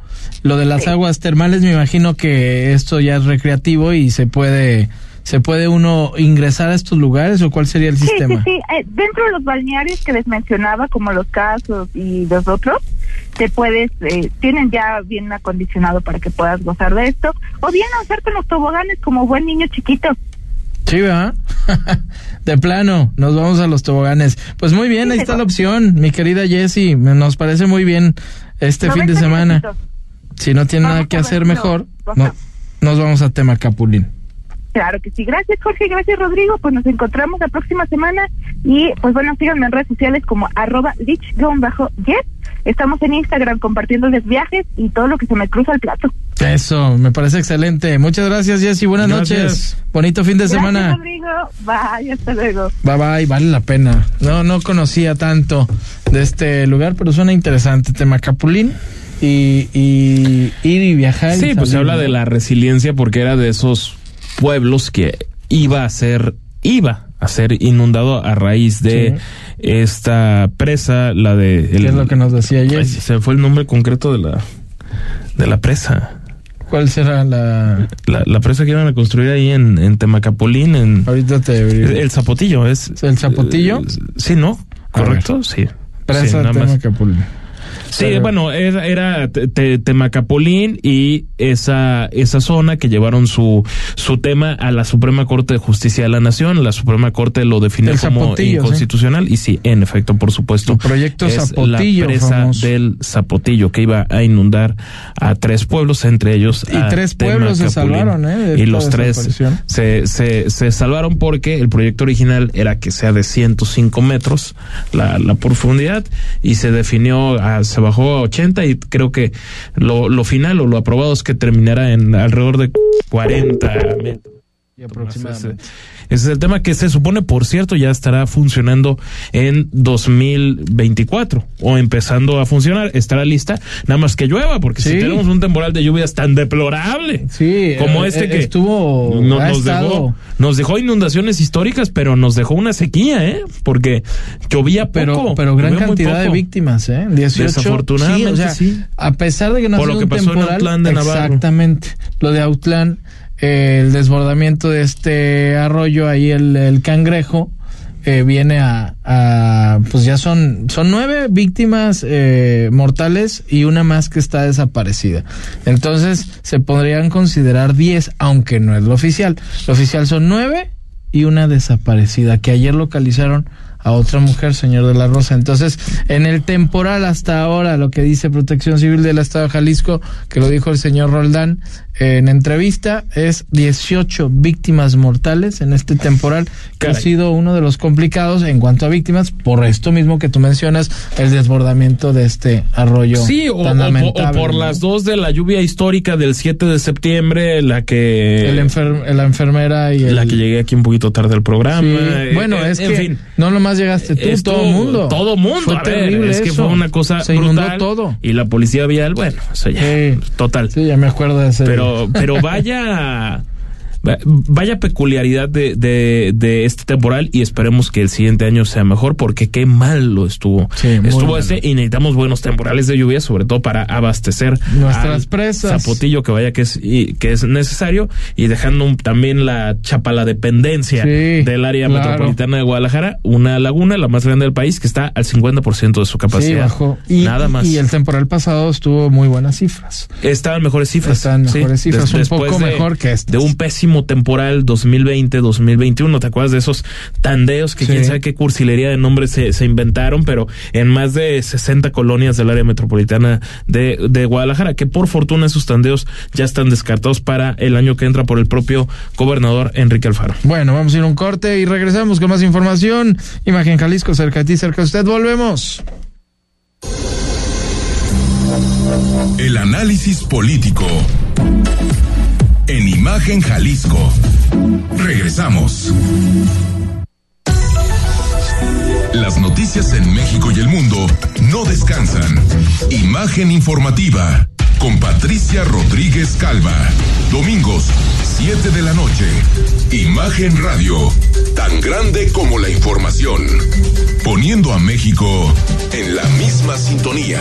B: Lo de las aguas termales, me imagino que esto ya es recreativo y se puede se puede uno ingresar a estos lugares o cuál sería el
Q: Sí,
B: sistema?
Q: sí, sí. Eh, dentro de los balnearios que les mencionaba, como los casos y los otros, te puedes, eh, tienen ya bien acondicionado para que puedas gozar de esto, o bien hacer con los toboganes como buen niño chiquito.
B: Sí, ¿verdad? de plano, nos vamos a los toboganes. Pues muy bien, ahí está la opción, mi querida Jessie, nos parece muy bien este fin de
Q: 90
B: semana. Si no tiene nada que hacer mejor, no, nos vamos a Temacapulín.
Q: Claro que sí. Gracias, Jorge. Gracias, Rodrigo. Pues nos encontramos la próxima semana. Y pues bueno, síganme en redes sociales como arroba lich-yes. Estamos en Instagram compartiéndoles viajes y todo lo que se me cruza el plato.
B: Eso, me parece excelente. Muchas gracias, Jessy. Buenas
Q: Gracias.
B: noches. Bonito fin de
Q: Gracias,
B: semana.
Q: Rodrigo. Bye, hasta luego.
B: Bye bye, vale la pena. No, no conocía tanto de este lugar, pero suena interesante. Temacapulín y, y ir y viajar. y
C: Sí, pues se habla de la resiliencia porque era de esos pueblos que iba a ser, iba a ser inundado a raíz de esta presa, la de...
B: ¿Qué es lo que nos decía ayer?
C: Ay, Se fue el nombre concreto de la, de la presa.
B: ¿Cuál será la...?
C: La, la presa que iban a construir ahí en, en Temacapulín, en...
B: Ahorita te...
C: El Zapotillo, es...
B: ¿El Zapotillo?
C: eh, sí, ¿no? ¿Correcto? Sí.
B: Presa
C: Sí, nada más. Sí, bueno, era, era te- te- Temacapolín y esa, esa zona que llevaron su, su tema a la Suprema Corte de Justicia de la Nación. La Suprema Corte lo definió como inconstitucional y sí, en efecto, por supuesto.
B: El proyecto
C: es
B: Zapotillo,
C: La presa
B: famoso.
C: del Zapotillo que iba a inundar a tres pueblos, entre ellos
B: Y
C: a
B: tres pueblos se salvaron, ¿eh? de
C: Y los tres se, se, se salvaron porque el proyecto original era que sea de 105 metros la, la profundidad y se definió, a- se bajó a 80 y creo que lo, lo final o lo aprobado es que terminara en alrededor de 40 metros.
B: Y aproximadamente.
C: Ese es el tema que se supone, por cierto, ya estará funcionando en 2024 o empezando a funcionar. Estará lista, nada más que llueva, porque si tenemos un temporal de lluvias tan deplorable
B: Sí,
C: como
B: eh,
C: este
B: eh,
C: que
B: estuvo
C: no- nos,
B: estado-
C: dejó, nos dejó inundaciones históricas, pero nos dejó una sequía, ¿eh? Porque llovía poco.
B: pero pero gran cantidad de víctimas, ¿eh? 18.
C: Desafortunadamente,
B: sí, o sea,
C: sí.
B: A pesar de que no
C: Por
B: ha
C: lo
B: sido
C: que
B: un
C: pasó en Autlán de Navarro.
B: exactamente. Lo de Autlán, el desbordamiento de este arroyo ahí el, el cangrejo eh, viene a, pues ya son son nueve víctimas eh, mortales y una más que está desaparecida. Entonces se podrían considerar diez, aunque no es lo oficial. Lo oficial son nueve y una desaparecida que ayer localizaron a otra mujer, señor de la Rosa. Entonces, en el temporal hasta ahora, lo que dice Protección Civil del Estado de Jalisco, que lo dijo el señor Roldán eh, en entrevista, es 18 víctimas mortales en este temporal, que ha sido uno de los complicados en cuanto a víctimas, por esto mismo que tú mencionas, el desbordamiento de este arroyo.
C: Sí, o,
B: tan
C: o o por
B: ¿no?
C: las dos de la lluvia histórica del 7 de septiembre, la que...
B: El enfer- la enfermera y el...
C: la que llegué aquí un poquito tarde al programa.
B: Sí.
C: eh,
B: Bueno,
C: eh,
B: es
C: en
B: que
C: fin.
B: no nomás llegaste tú,
C: Estuvo-
B: todo mundo.
C: Todo mundo.
B: Fue
C: a ver,
B: terrible
C: es que
B: eso.
C: fue una cosa
B: Se inundó
C: brutal.
B: todo.
C: Y la policía vial, bueno, eso ya,
B: Sí.
C: total.
B: Sí, ya me acuerdo de ese.
C: Pero, pero vaya, va- vaya peculiaridad de, de, de este temporal y esperemos que el siguiente año sea mejor porque qué mal lo estuvo.
B: Sí,
C: estuvo ese y necesitamos buenos temporales de lluvia, sobre todo para abastecer
B: Nuestras presas.
C: Zapotillo que vaya que es, y- que es necesario y dejando un- también la chapa la dependencia
B: Sí,
C: del área
B: claro.
C: metropolitana de Guadalajara, una laguna, la más grande del país, que está al 50% de su
B: Sí,
C: capacidad.
B: bajó. Y,
C: Nada más.
B: Y el temporal pasado estuvo muy buenas cifras.
C: Estaban mejores cifras.
B: Estaban mejores cifras, un poco
C: de-
B: mejor que estas.
C: De un pésimo temporal 2020-2021. ¿Te acuerdas de esos tandeos que
B: Sí.
C: quién sabe qué cursilería de nombres se, se inventaron, pero en más de 60 colonias del área metropolitana de, de Guadalajara, que por fortuna esos tandeos ya están descartados para el año que entra por el propio gobernador Enrique Alfaro.
B: Bueno, vamos a ir a un corte y regresamos con más información. Imagen Jalisco, cerca de ti, cerca de usted. Volvemos.
A: El análisis político. En Imagen Jalisco. Regresamos. Las noticias en México y el mundo no descansan. Imagen informativa con Patricia Rodríguez Calva. Domingos, 7 de la noche. Imagen Radio. Tan grande como la información. Poniendo a México en la misma sintonía.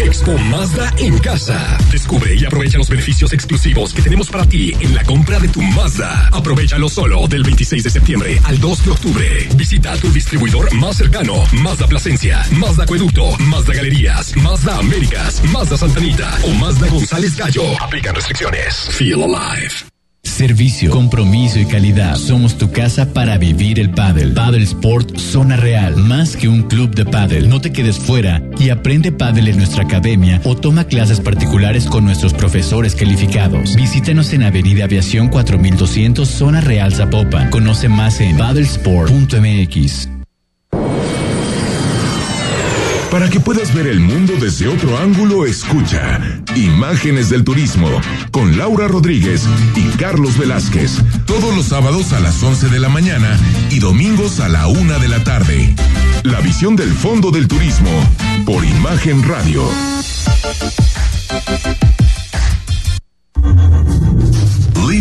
R: Expo Mazda en casa. Descubre y aprovecha los beneficios exclusivos que tenemos para ti en la compra de tu Mazda. Aprovechalo solo del 26 de septiembre al 2 de octubre. Visita tu distribuidor más cercano. Mazda Plasencia, Mazda Acueducto, Mazda Galerías, Mazda Américas, Mazda Santanita o Mazda González Gallo. Aplican restricciones. Feel alive.
M: Servicio, compromiso y calidad. Somos tu casa para vivir el pádel. Paddle Sport Zona Real. Más que un club de pádel. No te quedes fuera y aprende pádel en nuestra academia o toma clases particulares con nuestros profesores calificados. Visítanos en Avenida Aviación 4200 Zona Real Zapopan. Conoce más en paddlesport.mx.
A: Para que puedas ver el mundo desde otro ángulo, escucha Imágenes del Turismo con Laura Rodríguez y Carlos Velázquez. Todos los sábados a las 11 de la mañana y domingos a la una de la tarde. La visión del fondo del turismo por Imagen Radio.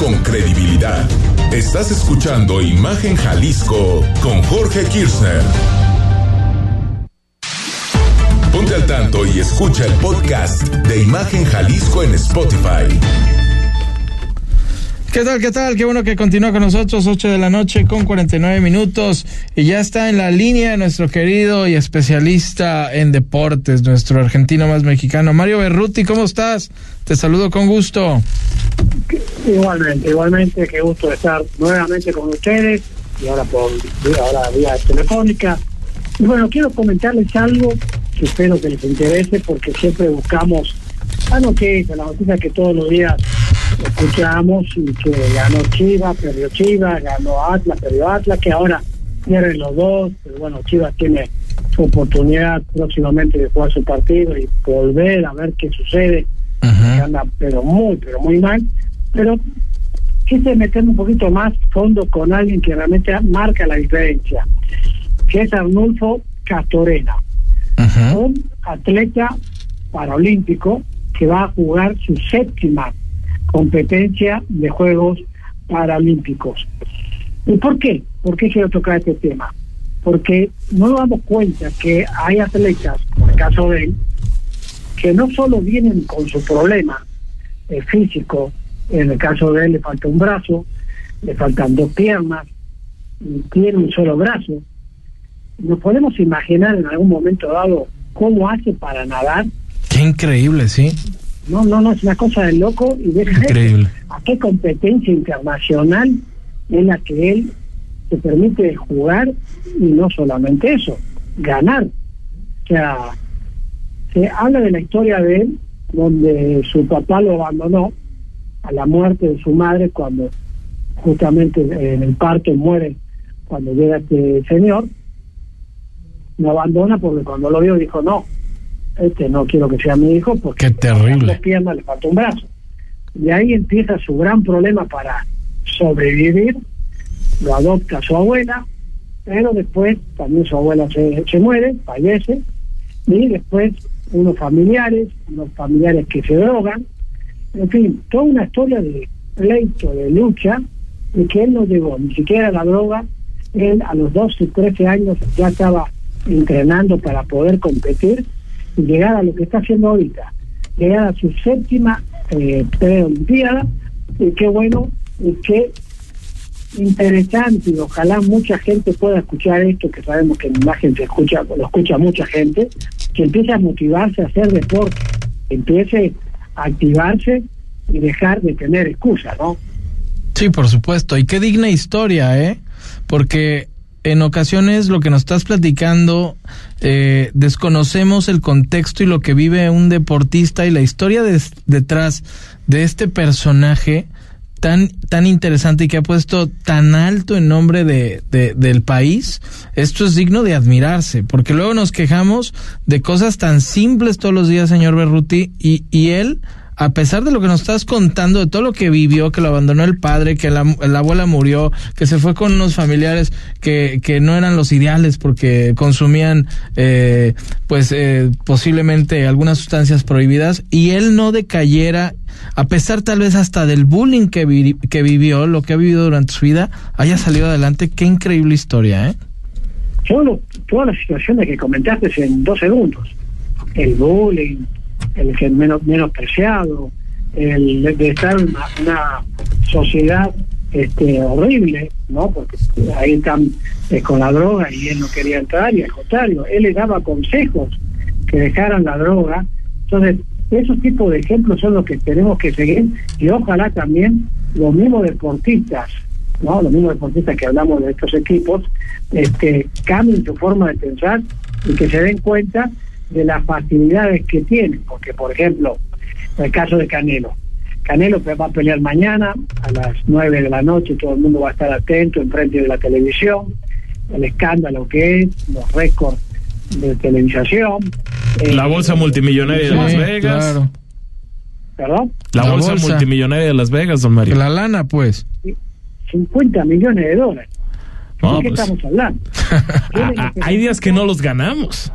A: Con credibilidad. Estás escuchando Imagen Jalisco con Jorge Kirchner. Ponte al tanto y escucha el podcast de Imagen Jalisco en Spotify.
B: ¿Qué tal? ¿Qué tal? Qué bueno que continúa con nosotros, 8 de la noche con 49 minutos. Y ya está en la línea nuestro querido y especialista en deportes, nuestro argentino más mexicano, Mario Berruti. ¿Cómo estás? Te saludo con gusto.
S: Igualmente, igualmente, qué gusto estar nuevamente con ustedes y ahora por ahora vía telefónica. Y bueno, quiero comentarles algo que espero que les interese porque siempre buscamos la noticia, la noticia que todos los días escuchamos y que ganó Chivas, perdió Chivas, ganó Atlas, perdió Atlas, que ahora pierden los dos, pero bueno, Chivas tiene su oportunidad próximamente de jugar su partido y volver a ver qué sucede, que anda pero muy, pero muy mal, pero quise meterme un poquito más fondo con alguien que realmente marca la diferencia, que es Arnulfo Castorena, un atleta paralímpico que va a jugar su séptima competencia de Juegos Paralímpicos. ¿Y por qué? ¿Por qué quiero tocar este tema? Porque no nos damos cuenta que hay atletas, como el caso de él, que no solo vienen con su problema eh, físico, en el caso de él le falta un brazo, le faltan dos piernas, tiene un solo brazo. Nos podemos imaginar en algún momento dado cómo hace para nadar.
B: Qué increíble, sí.
S: No, no, no, es una cosa de loco y deja
B: Increíble.
S: a qué competencia internacional en la que él se permite jugar y no solamente eso, ganar. O sea, se habla de la historia de él, donde su papá lo abandonó a la muerte de su madre cuando justamente en el parto muere cuando llega este señor, lo abandona porque cuando lo vio dijo no, este no quiero que sea mi hijo porque
B: Qué terrible.
S: piernas le falta un brazo. Y ahí empieza su gran problema para sobrevivir, lo adopta su abuela, pero después también su abuela se, se muere, fallece, y después unos familiares, unos familiares que se drogan, en fin, toda una historia de pleito, de lucha, y que él no llegó ni siquiera a la droga, él a los 12, 13 años ya estaba entrenando para poder competir y llegar a lo que está haciendo ahorita, llegar a su séptima eh, preolimpiada, y qué bueno, y qué interesante, y ojalá mucha gente pueda escuchar esto, que sabemos que en imagen se escucha, lo escucha mucha gente, que empiece a motivarse a hacer deporte, empiece a activarse y dejar de tener excusas, ¿no?
B: Sí, por supuesto. Y qué digna historia, ¿eh? Porque en ocasiones lo que nos estás platicando, eh, desconocemos el contexto y lo que vive un deportista y la historia des- detrás de este personaje tan, tan interesante y que ha puesto tan alto en nombre de, de- del país, esto es digno de admirarse, porque luego nos quejamos de cosas tan simples todos los días, señor Berruti, y, y él a pesar de lo que nos estás contando, de todo lo que vivió, que lo abandonó el padre, que la, la abuela murió, que se fue con unos familiares que, que no eran los ideales porque consumían, eh, pues, eh, posiblemente algunas sustancias prohibidas, y él no decayera, a pesar tal vez hasta del bullying que, vi- que vivió, lo que ha vivido durante su vida, haya salido adelante. Qué increíble historia, ¿eh?
S: Todo, todas las situaciones que comentaste en dos segundos. El bullying, el que menos menospreciado, el de estar en una, sociedad este, horrible, ¿no? Porque ahí están eh, con la droga y él no quería entrar y al contrario, él le daba consejos que dejaran la droga. Entonces, esos tipos de ejemplos son los que tenemos que seguir y ojalá también los mismos deportistas, ¿no? Los mismos deportistas que hablamos de estos equipos, este, cambien su forma de pensar y que se den cuenta de las facilidades que tienen, porque por ejemplo, en el caso de Canelo, Canelo va a pelear mañana a las 9 de la noche, todo el mundo va a estar atento enfrente de la televisión, el escándalo que es, los récords de televisación.
C: La
S: eh,
C: bolsa multimillonaria de Las Vegas.
B: claro.
S: ¿Perdón?
C: La,
B: La
C: bolsa,
B: bolsa.
C: multimillonaria de Las Vegas, don Mario.
B: La lana, pues.
S: 50 millones de dólares.
C: No,
S: ¿De qué
C: pues.
S: estamos hablando?
C: Ah, ah, hay días que no los ganamos.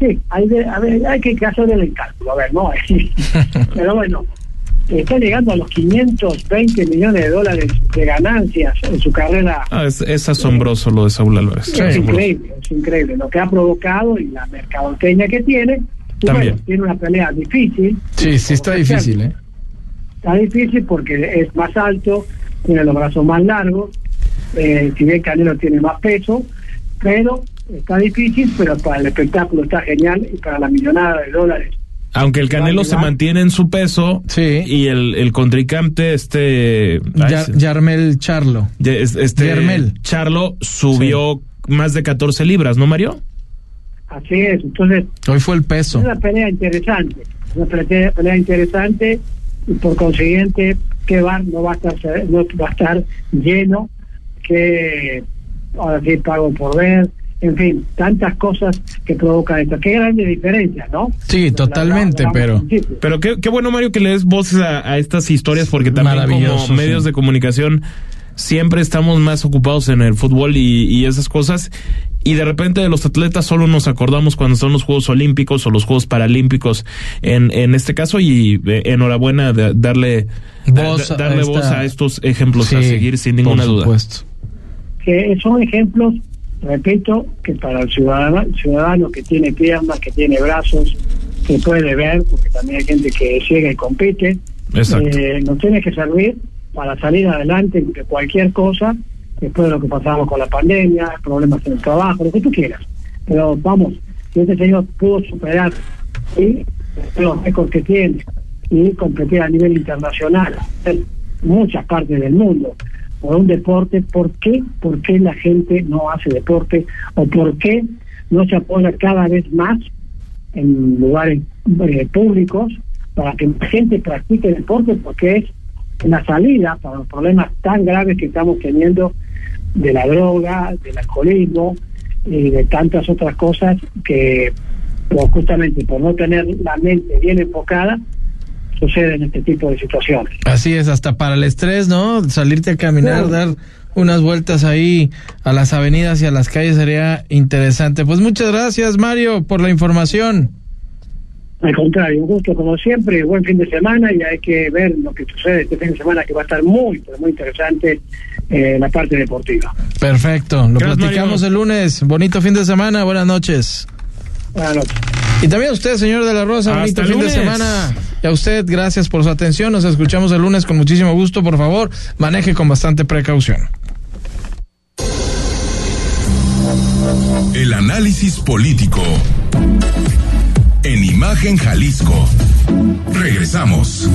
S: Sí, hay, de- a ver, hay que hacer el cálculo, a ver, no, pero bueno, está llegando a los 520 millones de dólares de ganancias en su carrera.
C: Ah, es, es asombroso lo de Saúl Álvarez.
S: es increíble, es increíble lo que ha provocado y la mercadotecnia que tiene. Y
C: También.
S: bueno, tiene una pelea difícil,
B: Sí, sí está difícil, ¿eh?
S: está difícil porque es más alto, tiene los brazos más largos, eh, si bien Canelo tiene más peso, pero está difícil, pero para el espectáculo está genial y para la millonada de dólares
C: Aunque el Canelo se mantiene en su peso y el, el contrincante, este.
B: Yarmel Charlo.
C: este
B: Yarmel.
C: Charlo subió más de 14 libras, ¿no, Mario?
S: Así es, entonces
B: Hoy fue el peso.
S: es una pelea interesante, una pelea, pelea interesante y por consiguiente que bar no va a estar no va a estar lleno, que ahora sí pago por ver, en fin, tantas cosas que provocan esto. Qué grandes diferencias, ¿no?
B: Sí, totalmente, pero.
C: Pero qué, qué bueno, Mario, que le des voces a, a estas historias, porque también como medios
B: sí.
C: de comunicación siempre estamos más ocupados en el fútbol y, y esas cosas. Y de repente de los atletas solo nos acordamos cuando son los Juegos Olímpicos o los Juegos Paralímpicos en, en este caso. Y eh, enhorabuena de darle,
B: Voz
C: da-
B: a
C: darle
B: esta-
C: voz a estos ejemplos a seguir sin
B: por
C: ninguna duda.
B: supuesto.
S: que son ejemplos, repito, que para el ciudadano, ciudadano que tiene piernas, que tiene brazos, que puede ver, porque también hay gente que llega y compite, eh, nos tiene que servir para salir adelante de cualquier cosa, después de lo que pasamos con la pandemia, problemas en el trabajo, lo que tú quieras. Pero vamos, si este señor pudo superar ¿sí? los récords que tiene y competir a nivel internacional en muchas partes del mundo por un deporte, ¿por qué? ¿Por qué la gente no hace deporte? ¿O por qué no se apoya cada vez más en lugares eh, públicos para que la gente practique deporte? Porque es la salida para los problemas tan graves que estamos teniendo de la droga, del alcoholismo y de tantas otras cosas que pues, justamente por no tener la mente bien enfocada suceden este tipo de situaciones.
B: Así es, hasta para el estrés, ¿no? Salirte a caminar, dar unas vueltas ahí a las avenidas y a las calles sería interesante. Pues muchas gracias, Mario, por la información.
S: Al contrario, un gusto como siempre, buen fin de semana y hay que ver lo que sucede este fin de semana que va a estar muy, pero muy interesante eh, la parte deportiva.
B: Perfecto, lo
C: Gracias,
B: platicamos
C: Mario.
B: el lunes. Bonito fin de semana, buenas noches.
S: Buenas noches.
B: Y también a usted, señor de la Rosa, bonito
C: Hasta el
B: fin de semana. Y a usted, gracias por su atención. Nos escuchamos el lunes con muchísimo gusto. Por favor, maneje con bastante precaución.
A: El análisis político. En Imagen Jalisco. Regresamos.